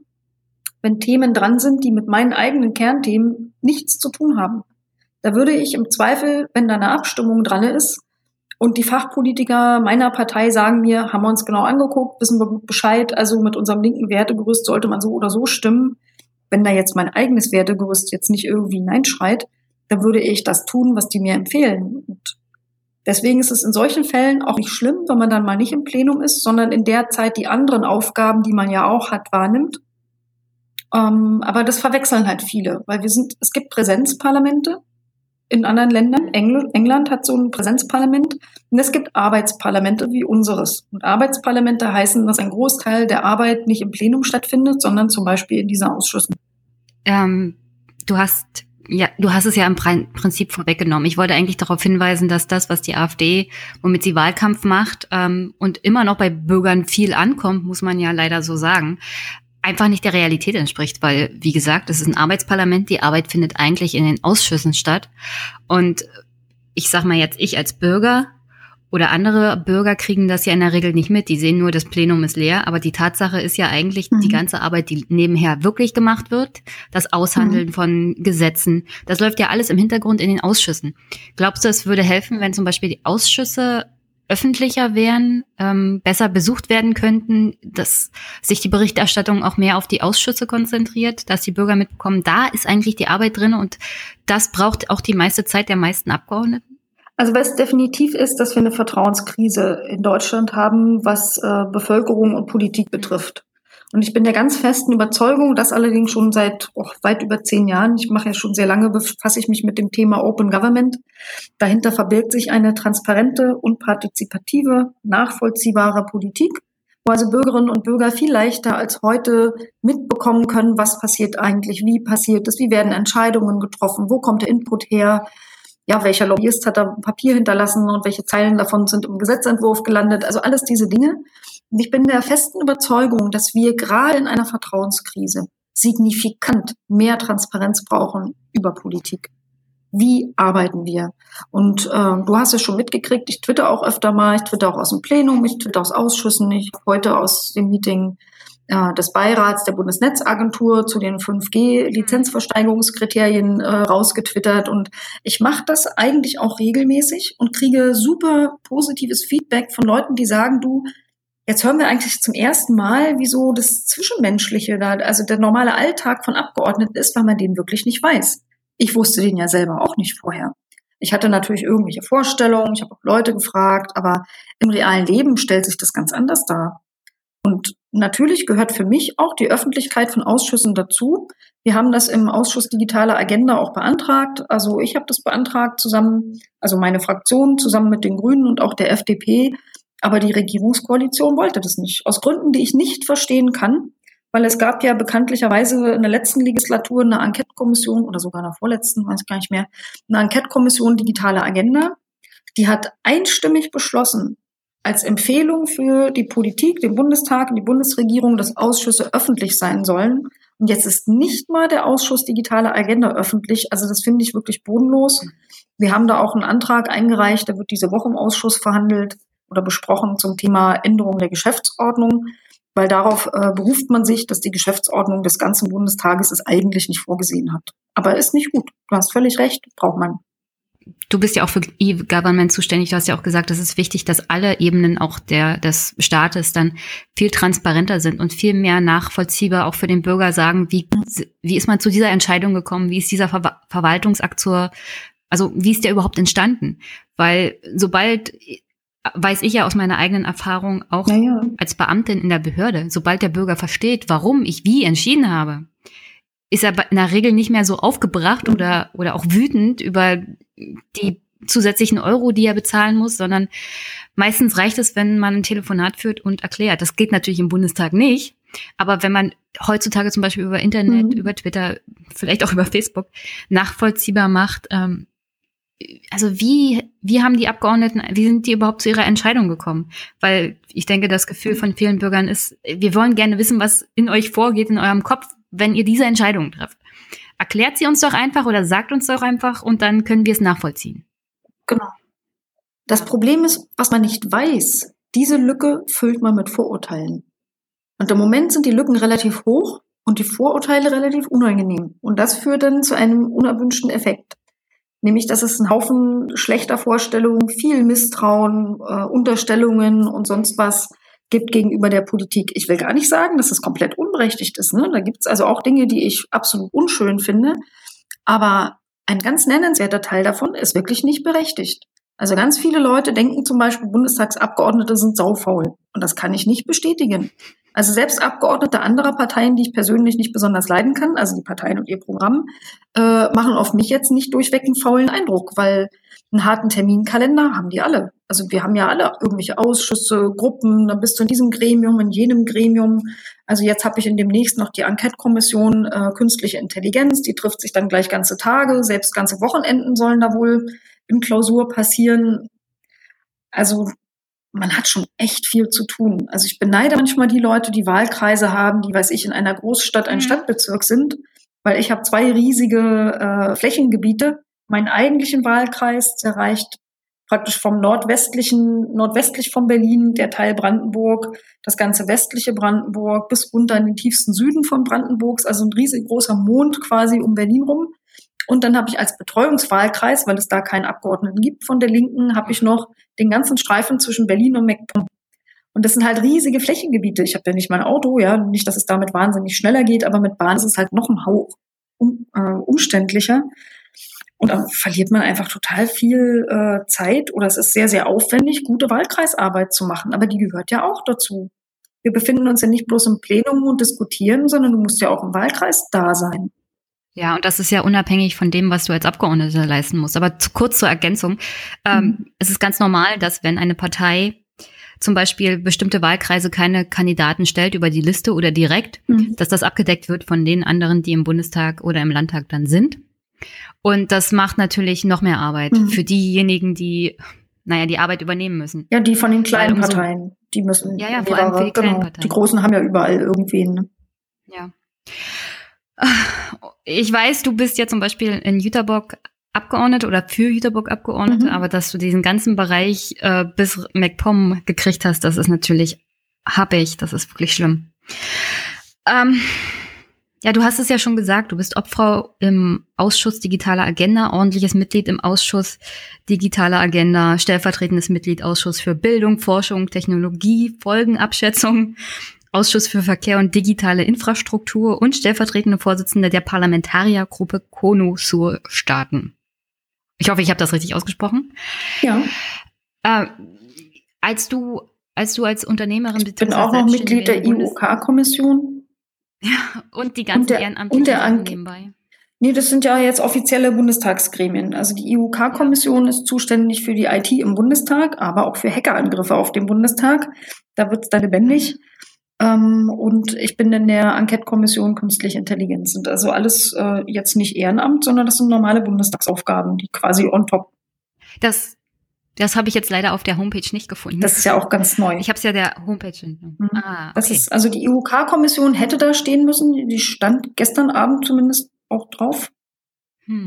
[SPEAKER 2] wenn Themen dran sind, die mit meinen eigenen Kernthemen nichts zu tun haben. Da würde ich im Zweifel, wenn da eine Abstimmung dran ist, und die Fachpolitiker meiner Partei sagen mir, haben wir uns genau angeguckt, wissen wir gut Bescheid. Also mit unserem linken Wertegerüst sollte man so oder so stimmen. Wenn da jetzt mein eigenes Wertegerüst jetzt nicht irgendwie hineinschreit, dann würde ich das tun, was die mir empfehlen. Und deswegen ist es in solchen Fällen auch nicht schlimm, wenn man dann mal nicht im Plenum ist, sondern in der Zeit die anderen Aufgaben, die man ja auch hat, wahrnimmt. Ähm, aber das verwechseln halt viele, weil wir sind, es gibt Präsenzparlamente, in anderen Ländern. Engl England hat so ein Präsenzparlament und es gibt Arbeitsparlamente wie unseres. Und Arbeitsparlamente heißen, dass ein Großteil der Arbeit nicht im Plenum stattfindet, sondern zum Beispiel in diesen Ausschüssen.
[SPEAKER 1] Ähm, du hast ja, du hast es ja im Prinzip vorweggenommen. Ich wollte eigentlich darauf hinweisen, dass das, was die AfD, womit sie Wahlkampf macht ähm, und immer noch bei Bürgern viel ankommt, muss man ja leider so sagen, einfach nicht der Realität entspricht, weil, wie gesagt, es ist ein Arbeitsparlament, die Arbeit findet eigentlich in den Ausschüssen statt. Und ich sag mal jetzt, ich als Bürger oder andere Bürger kriegen das ja in der Regel nicht mit. Die sehen nur, das Plenum ist leer. Aber die Tatsache ist ja eigentlich mhm. die ganze Arbeit, die nebenher wirklich gemacht wird. Das Aushandeln mhm. von Gesetzen. Das läuft ja alles im Hintergrund in den Ausschüssen. Glaubst du, es würde helfen, wenn zum Beispiel die Ausschüsse öffentlicher wären, ähm, besser besucht werden könnten, dass sich die Berichterstattung auch mehr auf die Ausschüsse konzentriert, dass die Bürger mitbekommen, da ist eigentlich die Arbeit drin und das braucht auch die meiste Zeit der meisten Abgeordneten?
[SPEAKER 2] Also was definitiv ist, dass wir eine Vertrauenskrise in Deutschland haben, was äh, Bevölkerung und Politik betrifft. Und ich bin der ganz festen Überzeugung, das allerdings schon seit oh, weit über zehn Jahren, ich mache ja schon sehr lange, befasse ich mich mit dem Thema Open Government. Dahinter verbirgt sich eine transparente und partizipative, nachvollziehbare Politik, wo also Bürgerinnen und Bürger viel leichter als heute mitbekommen können, was passiert eigentlich, wie passiert es, wie werden Entscheidungen getroffen, wo kommt der Input her, ja, welcher Lobbyist hat da Papier hinterlassen und welche Zeilen davon sind im Gesetzentwurf gelandet. Also alles diese Dinge. Und ich bin der festen Überzeugung, dass wir gerade in einer Vertrauenskrise signifikant mehr Transparenz brauchen über Politik. Wie arbeiten wir? Und äh, du hast es schon mitgekriegt, ich twitter auch öfter mal, ich twitter auch aus dem Plenum, ich twitter aus Ausschüssen, ich heute aus dem Meeting äh, des Beirats der Bundesnetzagentur zu den 5G-Lizenzversteigerungskriterien äh, rausgetwittert. Und ich mache das eigentlich auch regelmäßig und kriege super positives Feedback von Leuten, die sagen, du, Jetzt hören wir eigentlich zum ersten Mal, wieso das Zwischenmenschliche da, also der normale Alltag von Abgeordneten ist, weil man den wirklich nicht weiß. Ich wusste den ja selber auch nicht vorher. Ich hatte natürlich irgendwelche Vorstellungen, ich habe auch Leute gefragt, aber im realen Leben stellt sich das ganz anders dar. Und natürlich gehört für mich auch die Öffentlichkeit von Ausschüssen dazu. Wir haben das im Ausschuss Digitale Agenda auch beantragt. Also ich habe das beantragt zusammen, also meine Fraktion zusammen mit den Grünen und auch der FDP. Aber die Regierungskoalition wollte das nicht. Aus Gründen, die ich nicht verstehen kann. Weil es gab ja bekanntlicherweise in der letzten Legislatur eine Enquete-Kommission oder sogar in der vorletzten, weiß ich gar nicht mehr, eine Enquete-Kommission Digitale Agenda. Die hat einstimmig beschlossen, als Empfehlung für die Politik, den Bundestag und die Bundesregierung, dass Ausschüsse öffentlich sein sollen. Und jetzt ist nicht mal der Ausschuss Digitale Agenda öffentlich. Also das finde ich wirklich bodenlos. Wir haben da auch einen Antrag eingereicht, der wird diese Woche im Ausschuss verhandelt oder besprochen zum Thema Änderung der Geschäftsordnung, weil darauf äh, beruft man sich, dass die Geschäftsordnung des ganzen Bundestages es eigentlich nicht vorgesehen hat. Aber ist nicht gut. Du hast völlig recht, braucht man
[SPEAKER 1] du bist ja auch für E-Government zuständig. Du hast ja auch gesagt, es ist wichtig, dass alle Ebenen auch der, des Staates dann viel transparenter sind und viel mehr nachvollziehbar auch für den Bürger sagen, wie, wie ist man zu dieser Entscheidung gekommen? Wie ist dieser Ver Verwaltungsakt zur, also wie ist der überhaupt entstanden? Weil sobald weiß ich ja aus meiner eigenen Erfahrung auch ja. als Beamtin in der Behörde, sobald der Bürger versteht, warum ich wie entschieden habe, ist er in der Regel nicht mehr so aufgebracht oder, oder auch wütend über die zusätzlichen Euro, die er bezahlen muss, sondern meistens reicht es, wenn man ein Telefonat führt und erklärt. Das geht natürlich im Bundestag nicht. Aber wenn man heutzutage zum Beispiel über Internet, mhm. über Twitter, vielleicht auch über Facebook nachvollziehbar macht, ähm, also wie, wie haben die Abgeordneten, wie sind die überhaupt zu ihrer Entscheidung gekommen? Weil ich denke, das Gefühl von vielen Bürgern ist, wir wollen gerne wissen, was in euch vorgeht, in eurem Kopf, wenn ihr diese Entscheidung trefft. Erklärt sie uns doch einfach oder sagt uns doch einfach und dann können wir es nachvollziehen.
[SPEAKER 2] Genau. Das Problem ist, was man nicht weiß, diese Lücke füllt man mit Vorurteilen. Und im Moment sind die Lücken relativ hoch und die Vorurteile relativ unangenehm. Und das führt dann zu einem unerwünschten Effekt. Nämlich, dass es einen Haufen schlechter Vorstellungen, viel Misstrauen, äh, Unterstellungen und sonst was gibt gegenüber der Politik. Ich will gar nicht sagen, dass es komplett unberechtigt ist. Ne? Da gibt es also auch Dinge, die ich absolut unschön finde. Aber ein ganz nennenswerter Teil davon ist wirklich nicht berechtigt. Also ganz viele Leute denken zum Beispiel, Bundestagsabgeordnete sind saufaul. Und das kann ich nicht bestätigen. Also selbst Abgeordnete anderer Parteien, die ich persönlich nicht besonders leiden kann, also die Parteien und ihr Programm, äh, machen auf mich jetzt nicht durchweg einen faulen Eindruck, weil einen harten Terminkalender haben die alle. Also wir haben ja alle irgendwelche Ausschüsse, Gruppen, dann bist du in diesem Gremium, in jenem Gremium. Also jetzt habe ich in demnächst noch die Enquete-Kommission äh, Künstliche Intelligenz, die trifft sich dann gleich ganze Tage, selbst ganze Wochenenden sollen da wohl in Klausur passieren. Also man hat schon echt viel zu tun. Also ich beneide manchmal die Leute, die Wahlkreise haben, die, weiß ich, in einer Großstadt ein mhm. Stadtbezirk sind, weil ich habe zwei riesige äh, Flächengebiete. Meinen eigentlichen Wahlkreis, der reicht praktisch vom nordwestlichen, nordwestlich von Berlin, der Teil Brandenburg, das ganze westliche Brandenburg bis runter in den tiefsten Süden von Brandenburgs, also ein riesig großer Mond quasi um Berlin rum. Und dann habe ich als Betreuungswahlkreis, weil es da keinen Abgeordneten gibt von der Linken, habe ich noch den ganzen Streifen zwischen Berlin und MacPom. Und das sind halt riesige Flächengebiete. Ich habe ja nicht mein Auto, ja, nicht, dass es damit wahnsinnig schneller geht, aber mit Bahn ist es halt noch ein Hauch um, äh, umständlicher. Und dann verliert man einfach total viel äh, Zeit oder es ist sehr, sehr aufwendig, gute Wahlkreisarbeit zu machen. Aber die gehört ja auch dazu. Wir befinden uns ja nicht bloß im Plenum und diskutieren, sondern du musst ja auch im Wahlkreis da sein.
[SPEAKER 1] Ja, und das ist ja unabhängig von dem, was du als Abgeordneter leisten musst. Aber zu, kurz zur Ergänzung. Ähm, mhm. Es ist ganz normal, dass wenn eine Partei zum Beispiel bestimmte Wahlkreise keine Kandidaten stellt über die Liste oder direkt, mhm. dass das abgedeckt wird von den anderen, die im Bundestag oder im Landtag dann sind. Und das macht natürlich noch mehr Arbeit mhm. für diejenigen, die, naja, die Arbeit übernehmen müssen.
[SPEAKER 2] Ja, die von den kleinen Parteien, die müssen.
[SPEAKER 1] Ja, ja, vor allem für die kleinen genau. Parteien.
[SPEAKER 2] Die Großen haben ja überall irgendwen. Ne?
[SPEAKER 1] Ja. Ich weiß, du bist ja zum Beispiel in Jüterbock Abgeordnete oder für Jüterbock Abgeordnete, mhm. aber dass du diesen ganzen Bereich äh, bis MacPom gekriegt hast, das ist natürlich happig, das ist wirklich schlimm. Ähm, ja, du hast es ja schon gesagt, du bist Obfrau im Ausschuss Digitale Agenda, ordentliches Mitglied im Ausschuss Digitale Agenda, stellvertretendes Mitglied Ausschuss für Bildung, Forschung, Technologie, Folgenabschätzung, Ausschuss für Verkehr und digitale Infrastruktur und stellvertretende Vorsitzende der Parlamentariergruppe CONUSUR-Staaten. Ich hoffe, ich habe das richtig ausgesprochen.
[SPEAKER 2] Ja.
[SPEAKER 1] Äh, als du als du als Unternehmerin
[SPEAKER 2] Ich bin auch noch Mitglied der IOK-Kommission.
[SPEAKER 1] Ja, und die ganzen
[SPEAKER 2] und der,
[SPEAKER 1] Ehrenamtlichen
[SPEAKER 2] der
[SPEAKER 1] nebenbei.
[SPEAKER 2] Nee, das sind ja jetzt offizielle Bundestagsgremien. Also die IUK-Kommission ist zuständig für die IT im Bundestag, aber auch für Hackerangriffe auf den Bundestag. Da wird es dann lebendig. Ähm, und ich bin in der Enquete-Kommission Künstliche Intelligenz. Sind also alles äh, jetzt nicht Ehrenamt, sondern das sind normale Bundestagsaufgaben, die quasi on top.
[SPEAKER 1] Das, das habe ich jetzt leider auf der Homepage nicht gefunden.
[SPEAKER 2] Das ist ja auch ganz neu.
[SPEAKER 1] Ich habe es ja der Homepage. Mhm.
[SPEAKER 2] Ah, okay. Das ist, also die IUK-Kommission hätte da stehen müssen. Die stand gestern Abend zumindest auch drauf. Hm.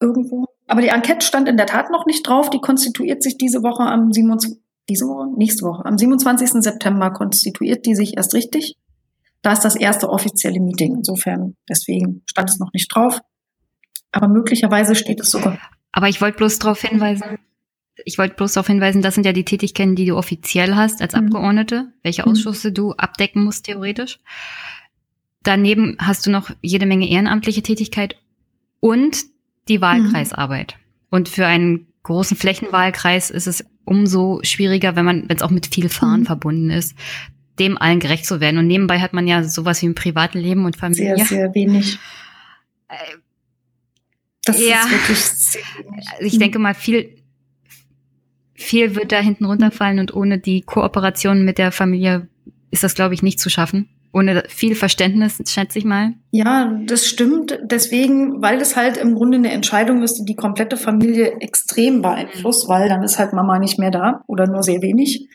[SPEAKER 2] Irgendwo. Aber die Enquete stand in der Tat noch nicht drauf. Die konstituiert sich diese Woche am 27. Diese Woche? Nächste Woche. Am 27. September konstituiert die sich erst richtig. Da ist das erste offizielle Meeting. Insofern, deswegen stand es noch nicht drauf. Aber möglicherweise steht es sogar.
[SPEAKER 1] Aber ich wollte bloß darauf hinweisen, ich wollte bloß darauf hinweisen, das sind ja die Tätigkeiten, die du offiziell hast als mhm. Abgeordnete, welche mhm. Ausschüsse mhm. du abdecken musst, theoretisch. Daneben hast du noch jede Menge ehrenamtliche Tätigkeit und die Wahlkreisarbeit. Mhm. Und für einen großen Flächenwahlkreis ist es umso schwieriger, wenn man, wenn es auch mit viel Fahren mhm. verbunden ist, dem allen gerecht zu werden. Und nebenbei hat man ja sowas wie ein Privatleben und Familie.
[SPEAKER 2] Sehr, sehr wenig. Äh,
[SPEAKER 1] das ja, ist wirklich sehr wenig. Ich denke mal, viel, viel wird da hinten runterfallen und ohne die Kooperation mit der Familie ist das, glaube ich, nicht zu schaffen ohne viel Verständnis, schätze ich mal.
[SPEAKER 2] Ja, das stimmt. Deswegen, weil das halt im Grunde eine Entscheidung ist, die die komplette Familie extrem beeinflusst, weil dann ist halt Mama nicht mehr da oder nur sehr wenig,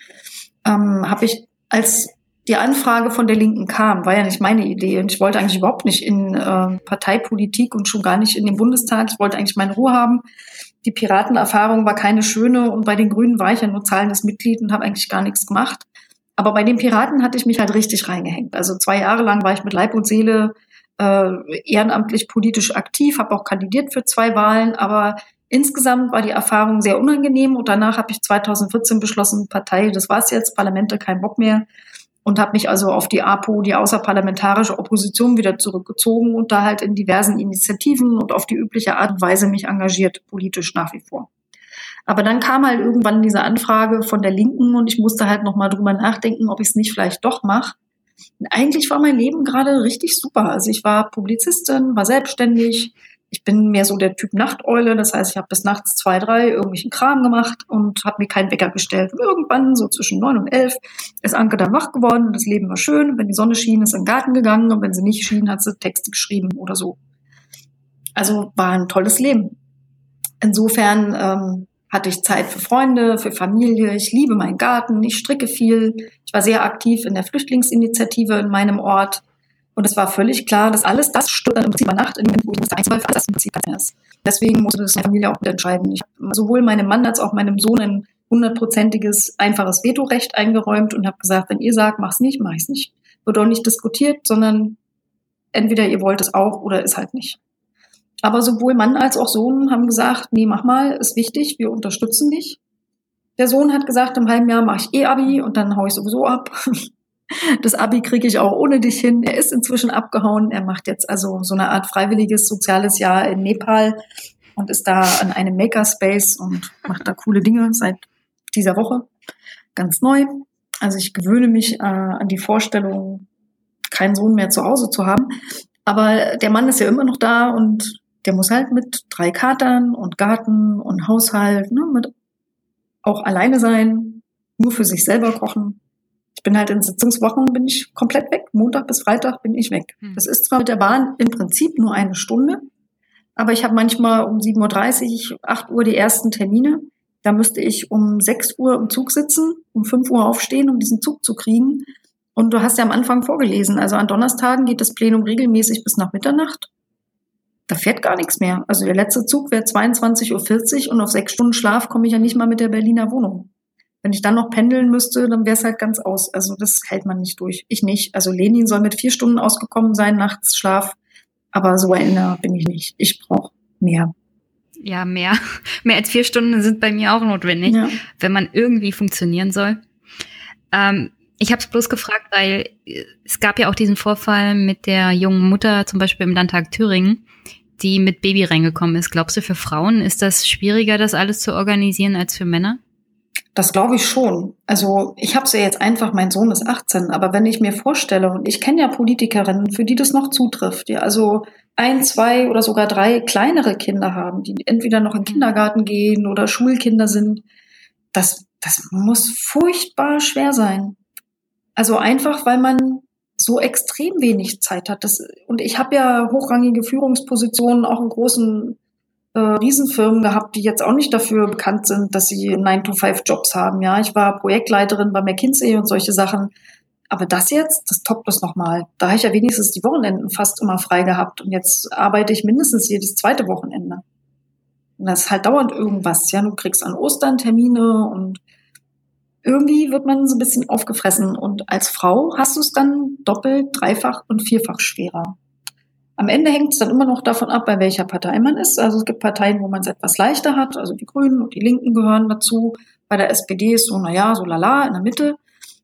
[SPEAKER 2] ähm, habe ich als die Anfrage von der Linken kam, war ja nicht meine Idee und ich wollte eigentlich überhaupt nicht in äh, Parteipolitik und schon gar nicht in den Bundestag. Ich wollte eigentlich meine Ruhe haben. Die Piratenerfahrung war keine schöne und bei den Grünen war ich ja nur zahlendes Mitglied und habe eigentlich gar nichts gemacht. Aber bei den Piraten hatte ich mich halt richtig reingehängt. Also zwei Jahre lang war ich mit Leib und Seele äh, ehrenamtlich politisch aktiv, habe auch kandidiert für zwei Wahlen, aber insgesamt war die Erfahrung sehr unangenehm und danach habe ich 2014 beschlossen, Partei, das war's jetzt, Parlamente, kein Bock mehr und habe mich also auf die APO, die außerparlamentarische Opposition, wieder zurückgezogen und da halt in diversen Initiativen und auf die übliche Art und Weise mich engagiert, politisch nach wie vor. Aber dann kam halt irgendwann diese Anfrage von der Linken und ich musste halt nochmal drüber nachdenken, ob ich es nicht vielleicht doch mache. Eigentlich war mein Leben gerade richtig super. Also ich war Publizistin, war selbstständig. Ich bin mehr so der Typ Nachteule. Das heißt, ich habe bis nachts zwei, drei irgendwelchen Kram gemacht und habe mir keinen Wecker gestellt. Und irgendwann, so zwischen neun und elf, ist Anke dann wach geworden. Das Leben war schön. Wenn die Sonne schien, ist in den Garten gegangen. Und wenn sie nicht schien, hat sie Texte geschrieben oder so. Also war ein tolles Leben. Insofern ähm, hatte ich Zeit für Freunde, für Familie. Ich liebe meinen Garten, ich stricke viel. Ich war sehr aktiv in der Flüchtlingsinitiative in meinem Ort. Und es war völlig klar, dass alles das stimmt dann im Prinzip über Nacht, in dem Moment, wo ich einzeln, für alles im Prinzip ist. Deswegen musste das meine Familie auch entscheiden. Ich habe sowohl meinem Mann als auch meinem Sohn ein hundertprozentiges, einfaches Vetorecht eingeräumt und habe gesagt, wenn ihr sagt, mach's nicht, mach ich's nicht. Wird auch nicht diskutiert, sondern entweder ihr wollt es auch oder ist halt nicht. Aber sowohl Mann als auch Sohn haben gesagt, nee, mach mal, ist wichtig, wir unterstützen dich. Der Sohn hat gesagt, im halben Jahr mache ich eh Abi und dann hau ich sowieso ab. Das Abi kriege ich auch ohne dich hin. Er ist inzwischen abgehauen. Er macht jetzt also so eine Art freiwilliges soziales Jahr in Nepal und ist da an einem Makerspace und macht da coole Dinge seit dieser Woche. Ganz neu. Also ich gewöhne mich äh, an die Vorstellung, keinen Sohn mehr zu Hause zu haben. Aber der Mann ist ja immer noch da und der muss halt mit drei Katern und Garten und Haushalt, ne, mit auch alleine sein, nur für sich selber kochen. Ich bin halt in Sitzungswochen bin ich komplett weg. Montag bis Freitag bin ich weg. Hm. Das ist zwar mit der Bahn im Prinzip nur eine Stunde, aber ich habe manchmal um 7.30 Uhr, 8 Uhr die ersten Termine. Da müsste ich um 6 Uhr im Zug sitzen, um 5 Uhr aufstehen, um diesen Zug zu kriegen. Und du hast ja am Anfang vorgelesen, also an Donnerstagen geht das Plenum regelmäßig bis nach Mitternacht da fährt gar nichts mehr. Also der letzte Zug wäre 22.40 Uhr und auf sechs Stunden Schlaf komme ich ja nicht mal mit der Berliner Wohnung. Wenn ich dann noch pendeln müsste, dann wäre es halt ganz aus. Also das hält man nicht durch. Ich nicht. Also Lenin soll mit vier Stunden ausgekommen sein, nachts Schlaf. Aber so erinnert bin ich nicht. Ich brauche mehr.
[SPEAKER 1] Ja, mehr. Mehr als vier Stunden sind bei mir auch notwendig, ja. wenn man irgendwie funktionieren soll. Ähm, ich habe es bloß gefragt, weil es gab ja auch diesen Vorfall mit der jungen Mutter, zum Beispiel im Landtag Thüringen, die mit Baby reingekommen ist. Glaubst du, für Frauen ist das schwieriger, das alles zu organisieren als für Männer?
[SPEAKER 2] Das glaube ich schon. Also ich habe es ja jetzt einfach, mein Sohn ist 18, aber wenn ich mir vorstelle, und ich kenne ja Politikerinnen, für die das noch zutrifft, die also ein, zwei oder sogar drei kleinere Kinder haben, die entweder noch in den Kindergarten gehen oder Schulkinder sind, das, das muss furchtbar schwer sein. Also einfach, weil man so extrem wenig Zeit hat. Das, und ich habe ja hochrangige Führungspositionen auch in großen äh, Riesenfirmen gehabt, die jetzt auch nicht dafür bekannt sind, dass sie 9-to-5-Jobs haben. Ja, ich war Projektleiterin bei McKinsey und solche Sachen. Aber das jetzt, das toppt das nochmal. Da habe ich ja wenigstens die Wochenenden fast immer frei gehabt. Und jetzt arbeite ich mindestens jedes zweite Wochenende. Und das ist halt dauernd irgendwas. Ja, du kriegst an Ostern Termine und irgendwie wird man so ein bisschen aufgefressen. Und als Frau hast du es dann doppelt, dreifach und vierfach schwerer. Am Ende hängt es dann immer noch davon ab, bei welcher Partei man ist. Also es gibt Parteien, wo man es etwas leichter hat. Also die Grünen und die Linken gehören dazu. Bei der SPD ist so, naja, so lala in der Mitte.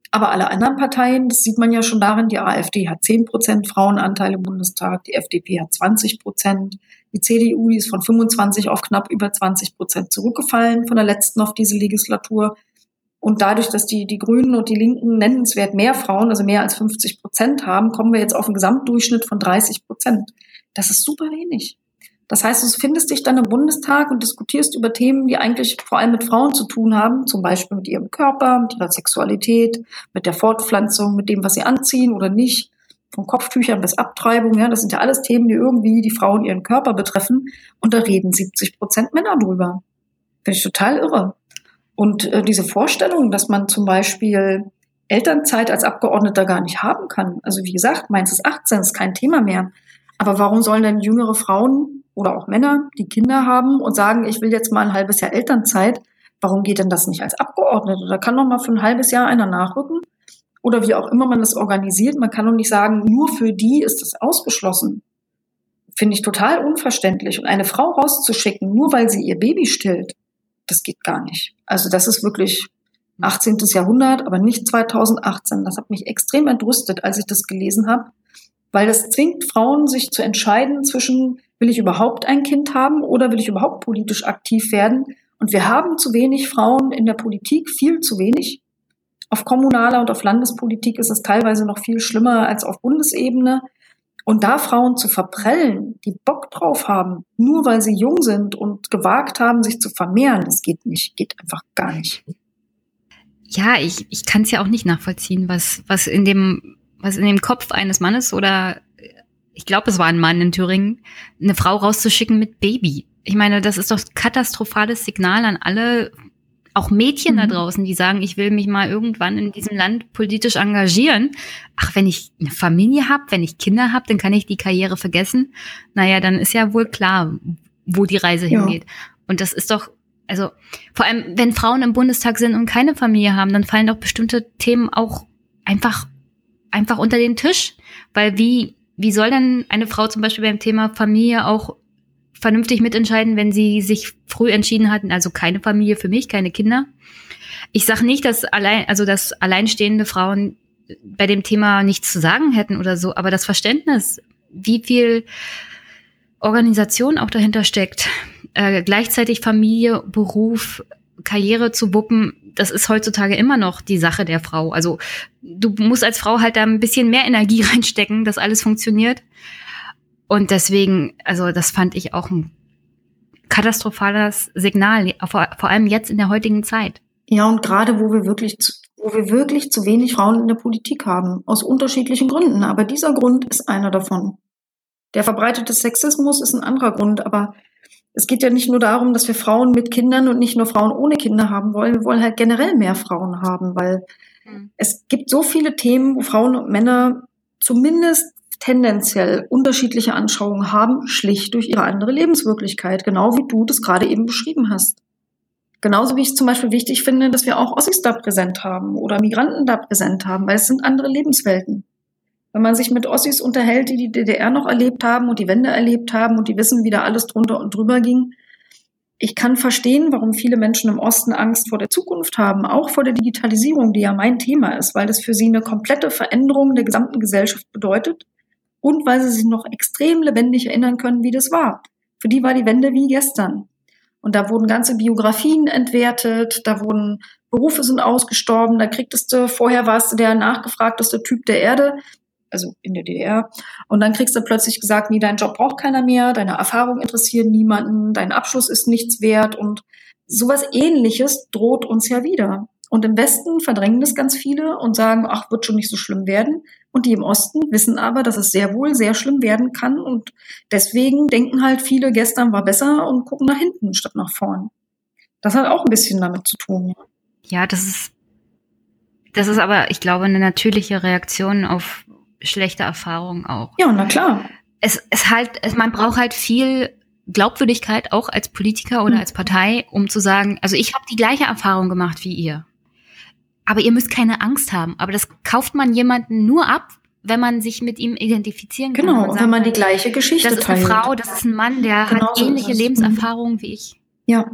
[SPEAKER 2] Aber alle anderen Parteien, das sieht man ja schon darin, die AfD hat 10 Prozent Frauenanteil im Bundestag, die FDP hat 20 Prozent, die CDU, die ist von 25 auf knapp über 20 Prozent zurückgefallen von der letzten auf diese Legislatur. Und dadurch, dass die, die Grünen und die Linken nennenswert mehr Frauen, also mehr als 50 Prozent haben, kommen wir jetzt auf einen Gesamtdurchschnitt von 30 Prozent. Das ist super wenig. Das heißt, du findest dich dann im Bundestag und diskutierst über Themen, die eigentlich vor allem mit Frauen zu tun haben, zum Beispiel mit ihrem Körper, mit ihrer Sexualität, mit der Fortpflanzung, mit dem, was sie anziehen oder nicht, von Kopftüchern bis Abtreibung. Ja, das sind ja alles Themen, die irgendwie die Frauen ihren Körper betreffen. Und da reden 70 Prozent Männer drüber. Finde ich total irre. Und äh, diese Vorstellung, dass man zum Beispiel Elternzeit als Abgeordneter gar nicht haben kann. Also wie gesagt, meins ist 18, ist kein Thema mehr. Aber warum sollen denn jüngere Frauen oder auch Männer, die Kinder haben und sagen, ich will jetzt mal ein halbes Jahr Elternzeit, warum geht denn das nicht als Abgeordneter? Da kann doch mal für ein halbes Jahr einer nachrücken. Oder wie auch immer man das organisiert. Man kann doch nicht sagen, nur für die ist das ausgeschlossen. Finde ich total unverständlich. Und eine Frau rauszuschicken, nur weil sie ihr Baby stillt, das geht gar nicht. Also das ist wirklich 18. Jahrhundert, aber nicht 2018. Das hat mich extrem entrüstet, als ich das gelesen habe, weil das zwingt Frauen, sich zu entscheiden zwischen, will ich überhaupt ein Kind haben oder will ich überhaupt politisch aktiv werden? Und wir haben zu wenig Frauen in der Politik, viel zu wenig. Auf kommunaler und auf Landespolitik ist es teilweise noch viel schlimmer als auf Bundesebene. Und da Frauen zu verprellen, die Bock drauf haben, nur weil sie jung sind und gewagt haben, sich zu vermehren, das geht nicht, geht einfach gar nicht.
[SPEAKER 1] Ja, ich, ich kann es ja auch nicht nachvollziehen, was, was in dem, was in dem Kopf eines Mannes oder ich glaube, es war ein Mann in Thüringen, eine Frau rauszuschicken mit Baby. Ich meine, das ist doch katastrophales Signal an alle auch Mädchen mhm. da draußen, die sagen, ich will mich mal irgendwann in diesem Land politisch engagieren. Ach, wenn ich eine Familie habe, wenn ich Kinder habe, dann kann ich die Karriere vergessen. Naja, dann ist ja wohl klar, wo die Reise ja. hingeht. Und das ist doch, also vor allem, wenn Frauen im Bundestag sind und keine Familie haben, dann fallen doch bestimmte Themen auch einfach, einfach unter den Tisch. Weil wie, wie soll denn eine Frau zum Beispiel beim Thema Familie auch vernünftig mitentscheiden, wenn sie sich früh entschieden hatten, also keine Familie für mich, keine Kinder. Ich sage nicht, dass allein, also dass alleinstehende Frauen bei dem Thema nichts zu sagen hätten oder so, aber das Verständnis, wie viel Organisation auch dahinter steckt, äh, gleichzeitig Familie, Beruf, Karriere zu wuppen, das ist heutzutage immer noch die Sache der Frau. Also du musst als Frau halt da ein bisschen mehr Energie reinstecken, dass alles funktioniert. Und deswegen, also das fand ich auch ein katastrophales Signal, vor, vor allem jetzt in der heutigen Zeit.
[SPEAKER 2] Ja, und gerade wo wir wirklich zu, wo wir wirklich zu wenig Frauen in der Politik haben, aus unterschiedlichen Gründen. Aber dieser Grund ist einer davon. Der verbreitete Sexismus ist ein anderer Grund, aber es geht ja nicht nur darum, dass wir Frauen mit Kindern und nicht nur Frauen ohne Kinder haben wollen. Wir wollen halt generell mehr Frauen haben, weil mhm. es gibt so viele Themen, wo Frauen und Männer zumindest tendenziell unterschiedliche Anschauungen haben, schlicht durch ihre andere Lebenswirklichkeit, genau wie du das gerade eben beschrieben hast. Genauso wie ich zum Beispiel wichtig finde, dass wir auch Ossis da präsent haben oder Migranten da präsent haben, weil es sind andere Lebenswelten. Wenn man sich mit Ossis unterhält, die die DDR noch erlebt haben und die Wende erlebt haben und die wissen, wie da alles drunter und drüber ging, ich kann verstehen, warum viele Menschen im Osten Angst vor der Zukunft haben, auch vor der Digitalisierung, die ja mein Thema ist, weil das für sie eine komplette Veränderung der gesamten Gesellschaft bedeutet und weil sie sich noch extrem lebendig erinnern können, wie das war. Für die war die Wende wie gestern. Und da wurden ganze Biografien entwertet, da wurden Berufe sind ausgestorben, da kriegtest du, vorher warst du der nachgefragteste Typ der Erde, also in der DDR. Und dann kriegst du plötzlich gesagt, nee, dein Job braucht keiner mehr, deine Erfahrungen interessieren niemanden, dein Abschluss ist nichts wert und sowas ähnliches droht uns ja wieder. Und im Westen verdrängen das ganz viele und sagen, ach, wird schon nicht so schlimm werden. Und die im Osten wissen aber, dass es sehr wohl sehr schlimm werden kann. Und deswegen denken halt viele, gestern war besser und gucken nach hinten statt nach vorn. Das hat auch ein bisschen damit zu tun. Ja,
[SPEAKER 1] das ist, das ist aber, ich glaube, eine natürliche Reaktion auf schlechte Erfahrungen auch.
[SPEAKER 2] Ja, na klar.
[SPEAKER 1] Es, es halt, es, man braucht halt viel Glaubwürdigkeit auch als Politiker oder mhm. als Partei, um zu sagen, also ich habe die gleiche Erfahrung gemacht wie ihr. Aber ihr müsst keine Angst haben. Aber das kauft man jemanden nur ab, wenn man sich mit ihm identifizieren
[SPEAKER 2] kann. Genau, sagt, wenn man die gleiche Geschichte
[SPEAKER 1] teilt. Das ist eine teilt. Frau, das ist ein Mann, der genau hat ähnliche so Lebenserfahrungen wie ich.
[SPEAKER 2] Ja.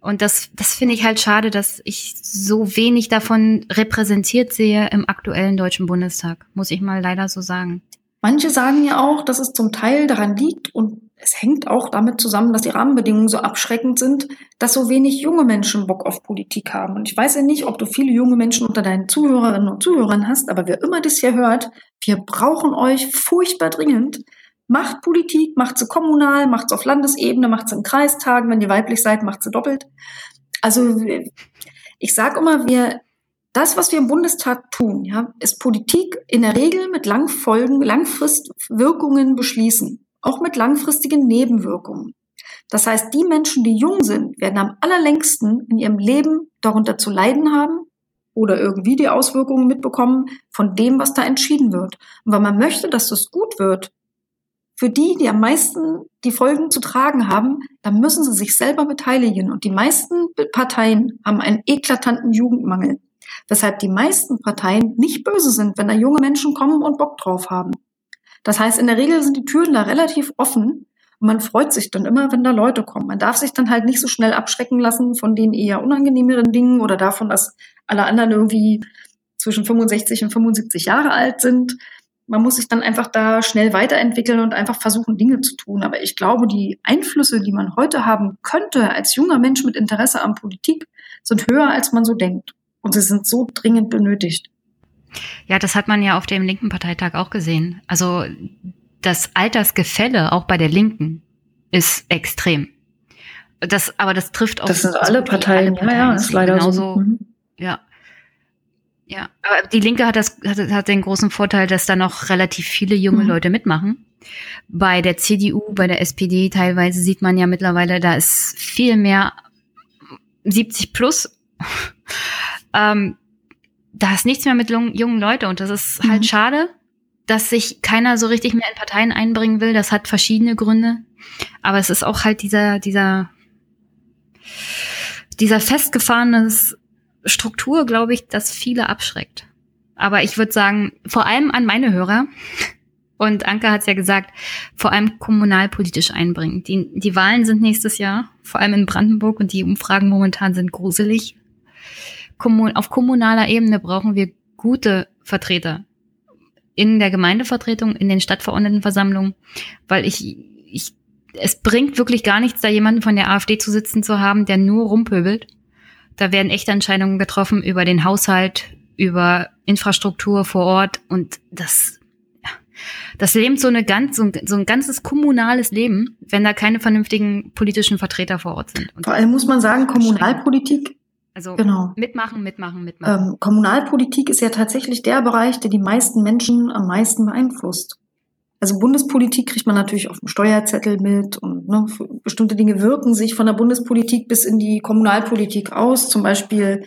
[SPEAKER 1] Und das, das finde ich halt schade, dass ich so wenig davon repräsentiert sehe im aktuellen Deutschen Bundestag, muss ich mal leider so sagen.
[SPEAKER 2] Manche sagen ja auch, dass es zum Teil daran liegt und es hängt auch damit zusammen, dass die Rahmenbedingungen so abschreckend sind, dass so wenig junge Menschen Bock auf Politik haben. Und ich weiß ja nicht, ob du viele junge Menschen unter deinen Zuhörerinnen und Zuhörern hast, aber wer immer das hier hört, wir brauchen euch furchtbar dringend. Macht Politik, macht sie kommunal, macht sie auf Landesebene, macht sie in Kreistagen, wenn ihr weiblich seid, macht sie doppelt. Also ich sage immer, wir das, was wir im Bundestag tun, ja, ist Politik in der Regel mit Langfolgen, Langfristwirkungen beschließen auch mit langfristigen Nebenwirkungen. Das heißt, die Menschen, die jung sind, werden am allerlängsten in ihrem Leben darunter zu leiden haben oder irgendwie die Auswirkungen mitbekommen von dem, was da entschieden wird. Und weil man möchte, dass das gut wird, für die, die am meisten die Folgen zu tragen haben, dann müssen sie sich selber beteiligen. Und die meisten Parteien haben einen eklatanten Jugendmangel. Weshalb die meisten Parteien nicht böse sind, wenn da junge Menschen kommen und Bock drauf haben. Das heißt, in der Regel sind die Türen da relativ offen und man freut sich dann immer, wenn da Leute kommen. Man darf sich dann halt nicht so schnell abschrecken lassen von den eher unangenehmeren Dingen oder davon, dass alle anderen irgendwie zwischen 65 und 75 Jahre alt sind. Man muss sich dann einfach da schnell weiterentwickeln und einfach versuchen, Dinge zu tun. Aber ich glaube, die Einflüsse, die man heute haben könnte als junger Mensch mit Interesse an Politik, sind höher, als man so denkt. Und sie sind so dringend benötigt.
[SPEAKER 1] Ja, das hat man ja auf dem linken Parteitag auch gesehen. Also das Altersgefälle auch bei der Linken ist extrem. Das, aber das trifft auch.
[SPEAKER 2] Das sind alle Parteien, alle Parteien. ja, ja, ist leider genauso. So. Mhm.
[SPEAKER 1] Ja. Ja, aber die Linke hat das hat, hat den großen Vorteil, dass da noch relativ viele junge mhm. Leute mitmachen. Bei der CDU, bei der SPD teilweise sieht man ja mittlerweile, da ist viel mehr 70 plus. ähm, da ist nichts mehr mit jungen Leuten und das ist halt mhm. schade, dass sich keiner so richtig mehr in Parteien einbringen will. Das hat verschiedene Gründe. Aber es ist auch halt dieser, dieser, dieser festgefahrene Struktur, glaube ich, das viele abschreckt. Aber ich würde sagen, vor allem an meine Hörer, und Anke hat es ja gesagt, vor allem kommunalpolitisch einbringen. Die, die Wahlen sind nächstes Jahr, vor allem in Brandenburg, und die Umfragen momentan sind gruselig auf kommunaler Ebene brauchen wir gute Vertreter in der Gemeindevertretung, in den Stadtverordnetenversammlungen, weil ich, ich, es bringt wirklich gar nichts, da jemanden von der AfD zu sitzen zu haben, der nur rumpöbelt. Da werden echte Entscheidungen getroffen über den Haushalt, über Infrastruktur vor Ort und das, das lebt so eine ganz, so ein, so ein ganzes kommunales Leben, wenn da keine vernünftigen politischen Vertreter vor Ort sind.
[SPEAKER 2] Und vor allem muss man sagen, Kommunalpolitik
[SPEAKER 1] also genau. mitmachen, mitmachen, mitmachen.
[SPEAKER 2] Ähm, Kommunalpolitik ist ja tatsächlich der Bereich, der die meisten Menschen am meisten beeinflusst. Also Bundespolitik kriegt man natürlich auf dem Steuerzettel mit und ne, bestimmte Dinge wirken sich von der Bundespolitik bis in die Kommunalpolitik aus. Zum Beispiel,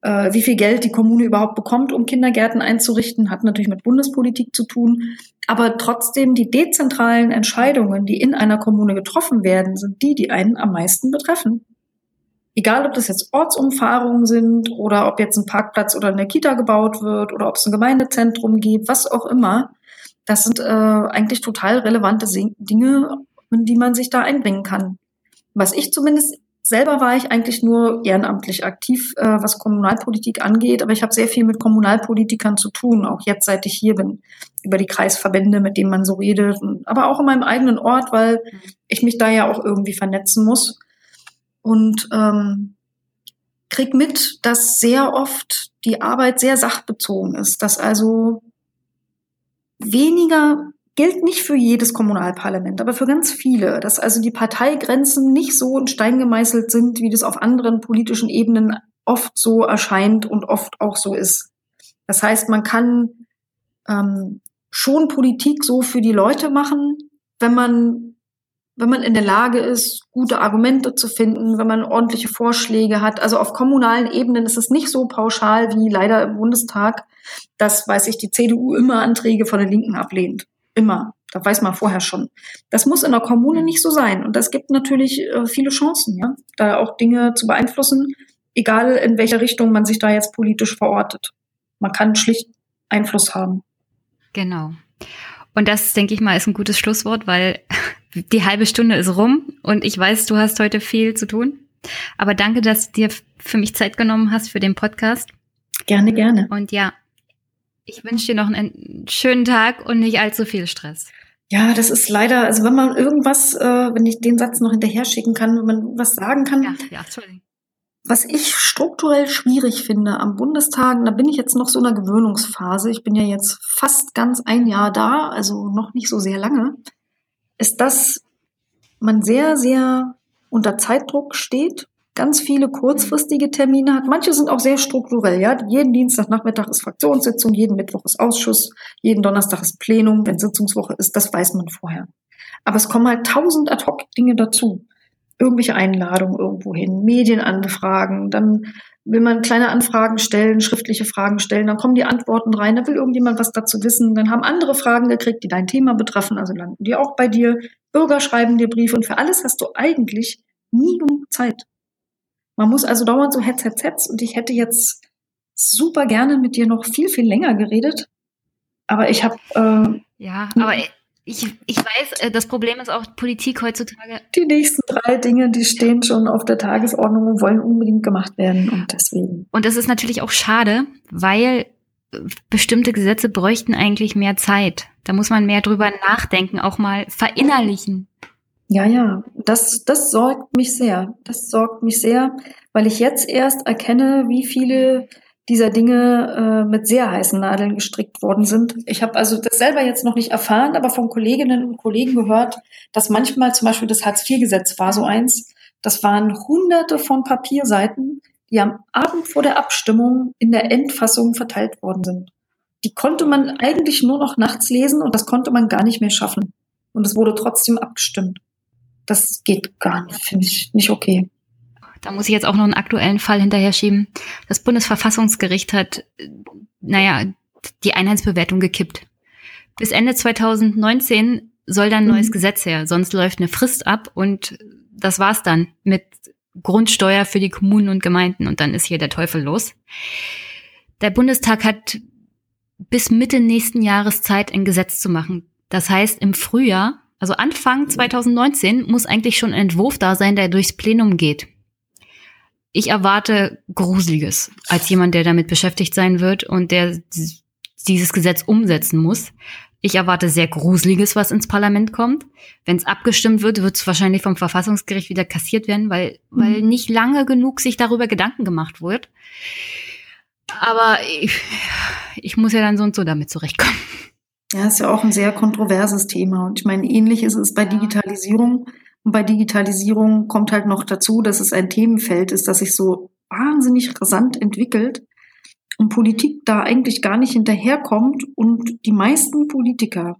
[SPEAKER 2] äh, wie viel Geld die Kommune überhaupt bekommt, um Kindergärten einzurichten, hat natürlich mit Bundespolitik zu tun. Aber trotzdem die dezentralen Entscheidungen, die in einer Kommune getroffen werden, sind die, die einen am meisten betreffen egal ob das jetzt Ortsumfahrungen sind oder ob jetzt ein Parkplatz oder eine Kita gebaut wird oder ob es ein Gemeindezentrum gibt, was auch immer, das sind äh, eigentlich total relevante Dinge, in die man sich da einbringen kann. Was ich zumindest selber war ich eigentlich nur ehrenamtlich aktiv, äh, was Kommunalpolitik angeht, aber ich habe sehr viel mit Kommunalpolitikern zu tun, auch jetzt, seit ich hier bin, über die Kreisverbände, mit denen man so redet, aber auch in meinem eigenen Ort, weil ich mich da ja auch irgendwie vernetzen muss. Und ähm, krieg mit, dass sehr oft die Arbeit sehr sachbezogen ist, dass also weniger gilt nicht für jedes Kommunalparlament, aber für ganz viele, dass also die Parteigrenzen nicht so in Stein gemeißelt sind, wie das auf anderen politischen Ebenen oft so erscheint und oft auch so ist. Das heißt, man kann ähm, schon Politik so für die Leute machen, wenn man wenn man in der Lage ist, gute Argumente zu finden, wenn man ordentliche Vorschläge hat. Also auf kommunalen Ebenen ist es nicht so pauschal wie leider im Bundestag, dass, weiß ich, die CDU immer Anträge von den Linken ablehnt. Immer. Da weiß man vorher schon. Das muss in der Kommune nicht so sein. Und das gibt natürlich äh, viele Chancen, ja, da auch Dinge zu beeinflussen, egal in welcher Richtung man sich da jetzt politisch verortet. Man kann schlicht Einfluss haben.
[SPEAKER 1] Genau. Und das, denke ich mal, ist ein gutes Schlusswort, weil die halbe Stunde ist rum und ich weiß, du hast heute viel zu tun. Aber danke, dass du dir für mich Zeit genommen hast für den Podcast.
[SPEAKER 2] Gerne, gerne.
[SPEAKER 1] Und ja, ich wünsche dir noch einen schönen Tag und nicht allzu viel Stress.
[SPEAKER 2] Ja, das ist leider, also wenn man irgendwas, äh, wenn ich den Satz noch hinterher schicken kann, wenn man was sagen kann. Ja, ja, Entschuldigung. Was ich strukturell schwierig finde am Bundestag, da bin ich jetzt noch so in einer Gewöhnungsphase. Ich bin ja jetzt fast ganz ein Jahr da, also noch nicht so sehr lange, ist, dass man sehr, sehr unter Zeitdruck steht ganz viele kurzfristige Termine hat. Manche sind auch sehr strukturell. Ja, jeden Dienstagnachmittag ist Fraktionssitzung, jeden Mittwoch ist Ausschuss, jeden Donnerstag ist Plenum. Wenn Sitzungswoche ist, das weiß man vorher. Aber es kommen halt tausend Ad-Hoc-Dinge dazu. Irgendwelche Einladungen irgendwo hin, Medienanfragen, dann will man kleine Anfragen stellen, schriftliche Fragen stellen, dann kommen die Antworten rein, dann will irgendjemand was dazu wissen, dann haben andere Fragen gekriegt, die dein Thema betreffen, also landen die auch bei dir. Bürger schreiben dir Briefe und für alles hast du eigentlich nie genug Zeit. Man muss also dauernd so Hetz, Hetz, Hetz. Und ich hätte jetzt super gerne mit dir noch viel, viel länger geredet. Aber ich habe. Äh,
[SPEAKER 1] ja, aber ich, ich weiß, äh, das Problem ist auch Politik heutzutage.
[SPEAKER 2] Die nächsten drei Dinge, die stehen schon auf der Tagesordnung und wollen unbedingt gemacht werden. Und deswegen.
[SPEAKER 1] Und das ist natürlich auch schade, weil bestimmte Gesetze bräuchten eigentlich mehr Zeit. Da muss man mehr drüber nachdenken, auch mal verinnerlichen.
[SPEAKER 2] Ja, ja, das, das sorgt mich sehr. Das sorgt mich sehr, weil ich jetzt erst erkenne, wie viele dieser Dinge äh, mit sehr heißen Nadeln gestrickt worden sind. Ich habe also das selber jetzt noch nicht erfahren, aber von Kolleginnen und Kollegen gehört, dass manchmal zum Beispiel das Hartz-IV-Gesetz war so eins, das waren hunderte von Papierseiten, die am Abend vor der Abstimmung in der Endfassung verteilt worden sind. Die konnte man eigentlich nur noch nachts lesen und das konnte man gar nicht mehr schaffen. Und es wurde trotzdem abgestimmt. Das geht gar nicht, finde ich nicht okay.
[SPEAKER 1] Da muss ich jetzt auch noch einen aktuellen Fall hinterher schieben. Das Bundesverfassungsgericht hat, naja, die Einheitsbewertung gekippt. Bis Ende 2019 soll dann ein neues mhm. Gesetz her, sonst läuft eine Frist ab und das war's dann mit Grundsteuer für die Kommunen und Gemeinden und dann ist hier der Teufel los. Der Bundestag hat bis Mitte nächsten Jahres Zeit, ein Gesetz zu machen. Das heißt, im Frühjahr also Anfang 2019 muss eigentlich schon ein Entwurf da sein, der durchs Plenum geht. Ich erwarte Gruseliges als jemand, der damit beschäftigt sein wird und der dieses Gesetz umsetzen muss. Ich erwarte sehr Gruseliges, was ins Parlament kommt. Wenn es abgestimmt wird, wird es wahrscheinlich vom Verfassungsgericht wieder kassiert werden, weil, mhm. weil nicht lange genug sich darüber Gedanken gemacht wird. Aber ich, ich muss ja dann so und so damit zurechtkommen.
[SPEAKER 2] Ja, ist ja auch ein sehr kontroverses Thema. Und ich meine, ähnlich ist es bei Digitalisierung. Und bei Digitalisierung kommt halt noch dazu, dass es ein Themenfeld ist, das sich so wahnsinnig rasant entwickelt und Politik da eigentlich gar nicht hinterherkommt und die meisten Politiker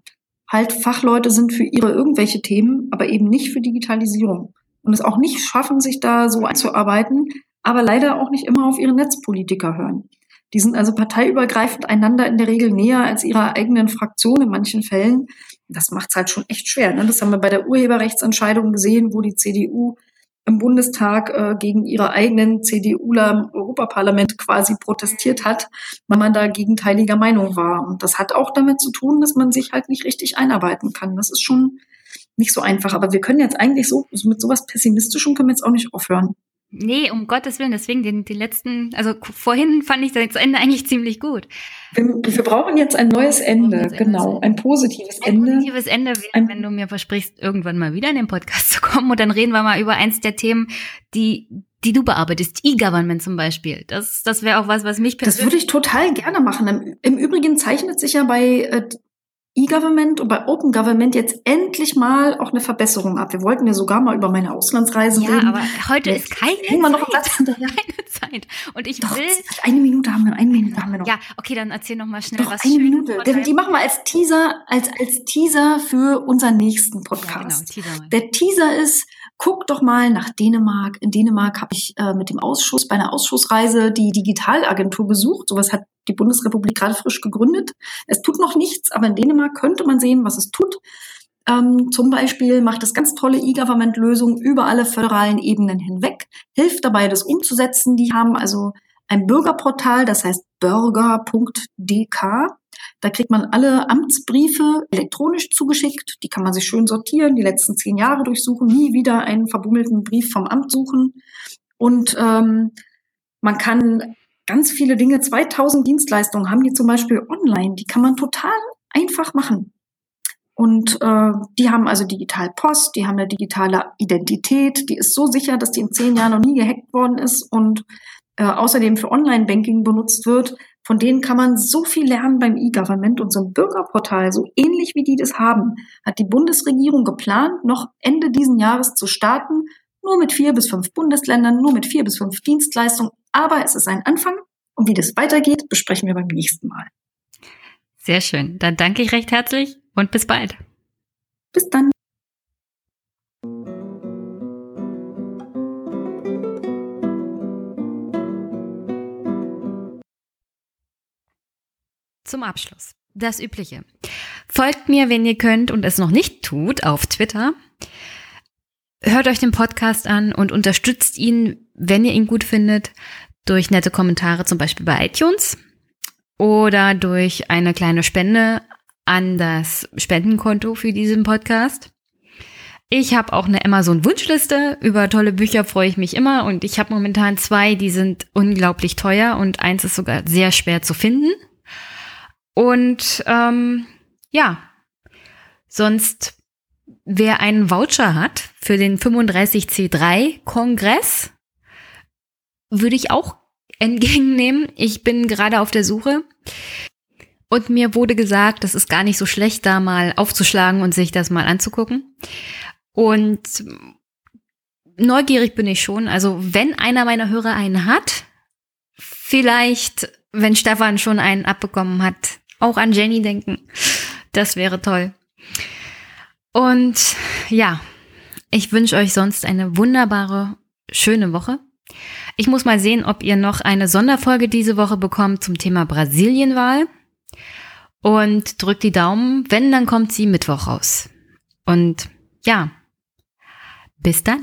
[SPEAKER 2] halt Fachleute sind für ihre irgendwelche Themen, aber eben nicht für Digitalisierung und es auch nicht schaffen, sich da so einzuarbeiten, aber leider auch nicht immer auf ihre Netzpolitiker hören. Die sind also parteiübergreifend einander in der Regel näher als ihrer eigenen Fraktion in manchen Fällen. Das macht es halt schon echt schwer. Ne? Das haben wir bei der Urheberrechtsentscheidung gesehen, wo die CDU im Bundestag äh, gegen ihre eigenen CDUler im Europaparlament quasi protestiert hat, weil man da gegenteiliger Meinung war. Und das hat auch damit zu tun, dass man sich halt nicht richtig einarbeiten kann. Das ist schon nicht so einfach. Aber wir können jetzt eigentlich so, mit sowas Pessimistischem können wir jetzt auch nicht aufhören.
[SPEAKER 1] Nee, um Gottes Willen, deswegen den, die letzten, also vorhin fand ich das Ende eigentlich ziemlich gut.
[SPEAKER 2] Wir, wir brauchen jetzt ein neues Ende, genau, ein positives
[SPEAKER 1] ein
[SPEAKER 2] Ende.
[SPEAKER 1] Ein positives Ende, wäre, wenn du mir versprichst, irgendwann mal wieder in den Podcast zu kommen und dann reden wir mal über eins der Themen, die, die du bearbeitest, E-Government zum Beispiel. Das, das wäre auch was, was mich
[SPEAKER 2] persönlich. Das würde ich total gerne machen. Im, Im, Übrigen zeichnet sich ja bei äh, E-Government und bei Open Government jetzt endlich mal auch eine Verbesserung ab. Wir wollten ja sogar mal über meine Auslandsreisen
[SPEAKER 1] ja,
[SPEAKER 2] reden.
[SPEAKER 1] Ja, aber heute jetzt ist keine
[SPEAKER 2] Zeit. noch
[SPEAKER 1] keine Zeit. Und ich
[SPEAKER 2] Doch,
[SPEAKER 1] will.
[SPEAKER 2] Eine Minute haben wir, eine Minute haben wir noch.
[SPEAKER 1] Ja, okay, dann erzähl noch mal schnell
[SPEAKER 2] Doch,
[SPEAKER 1] was.
[SPEAKER 2] Eine Minute. Die, die machen wir als Teaser, als, als Teaser für unseren nächsten Podcast.
[SPEAKER 1] Ja, genau, Teaser
[SPEAKER 2] Der Teaser ist, guck doch mal nach Dänemark. In Dänemark habe ich äh, mit dem Ausschuss bei einer Ausschussreise die Digitalagentur besucht. Sowas hat die Bundesrepublik gerade frisch gegründet. Es tut noch nichts, aber in Dänemark könnte man sehen, was es tut. Ähm, zum Beispiel macht es ganz tolle E-Government-Lösungen über alle föderalen Ebenen hinweg, hilft dabei, das umzusetzen. Die haben also ein Bürgerportal, das heißt bürger.dk. Da kriegt man alle Amtsbriefe elektronisch zugeschickt. Die kann man sich schön sortieren, die letzten zehn Jahre durchsuchen, nie wieder einen verbummelten Brief vom Amt suchen. Und ähm, man kann ganz viele Dinge, 2000 Dienstleistungen haben die zum Beispiel online, die kann man total einfach machen. Und äh, die haben also digital Post, die haben eine digitale Identität, die ist so sicher, dass die in zehn Jahren noch nie gehackt worden ist und äh, außerdem für Online-Banking benutzt wird. Von denen kann man so viel lernen beim E-Government und so ein Bürgerportal, so ähnlich wie die das haben, hat die Bundesregierung geplant, noch Ende diesen Jahres zu starten, nur mit vier bis fünf Bundesländern, nur mit vier bis fünf Dienstleistungen. Aber es ist ein Anfang und wie das weitergeht, besprechen wir beim nächsten Mal.
[SPEAKER 1] Sehr schön. Dann danke ich recht herzlich und bis bald.
[SPEAKER 2] Bis dann.
[SPEAKER 1] Zum Abschluss. Das Übliche. Folgt mir, wenn ihr könnt und es noch nicht tut, auf Twitter. Hört euch den Podcast an und unterstützt ihn, wenn ihr ihn gut findet, durch nette Kommentare, zum Beispiel bei iTunes oder durch eine kleine Spende an das Spendenkonto für diesen Podcast. Ich habe auch eine Amazon-Wunschliste. Über tolle Bücher freue ich mich immer. Und ich habe momentan zwei, die sind unglaublich teuer und eins ist sogar sehr schwer zu finden. Und ähm, ja, sonst, wer einen Voucher hat für den 35C3-Kongress, würde ich auch entgegennehmen. Ich bin gerade auf der Suche. Und mir wurde gesagt, das ist gar nicht so schlecht, da mal aufzuschlagen und sich das mal anzugucken. Und neugierig bin ich schon. Also wenn einer meiner Hörer einen hat, vielleicht, wenn Stefan schon einen abbekommen hat, auch an Jenny denken. Das wäre toll. Und ja, ich wünsche euch sonst eine wunderbare, schöne Woche. Ich muss mal sehen, ob ihr noch eine Sonderfolge diese Woche bekommt zum Thema Brasilienwahl. Und drückt die Daumen. Wenn, dann kommt sie Mittwoch raus. Und ja, bis dann.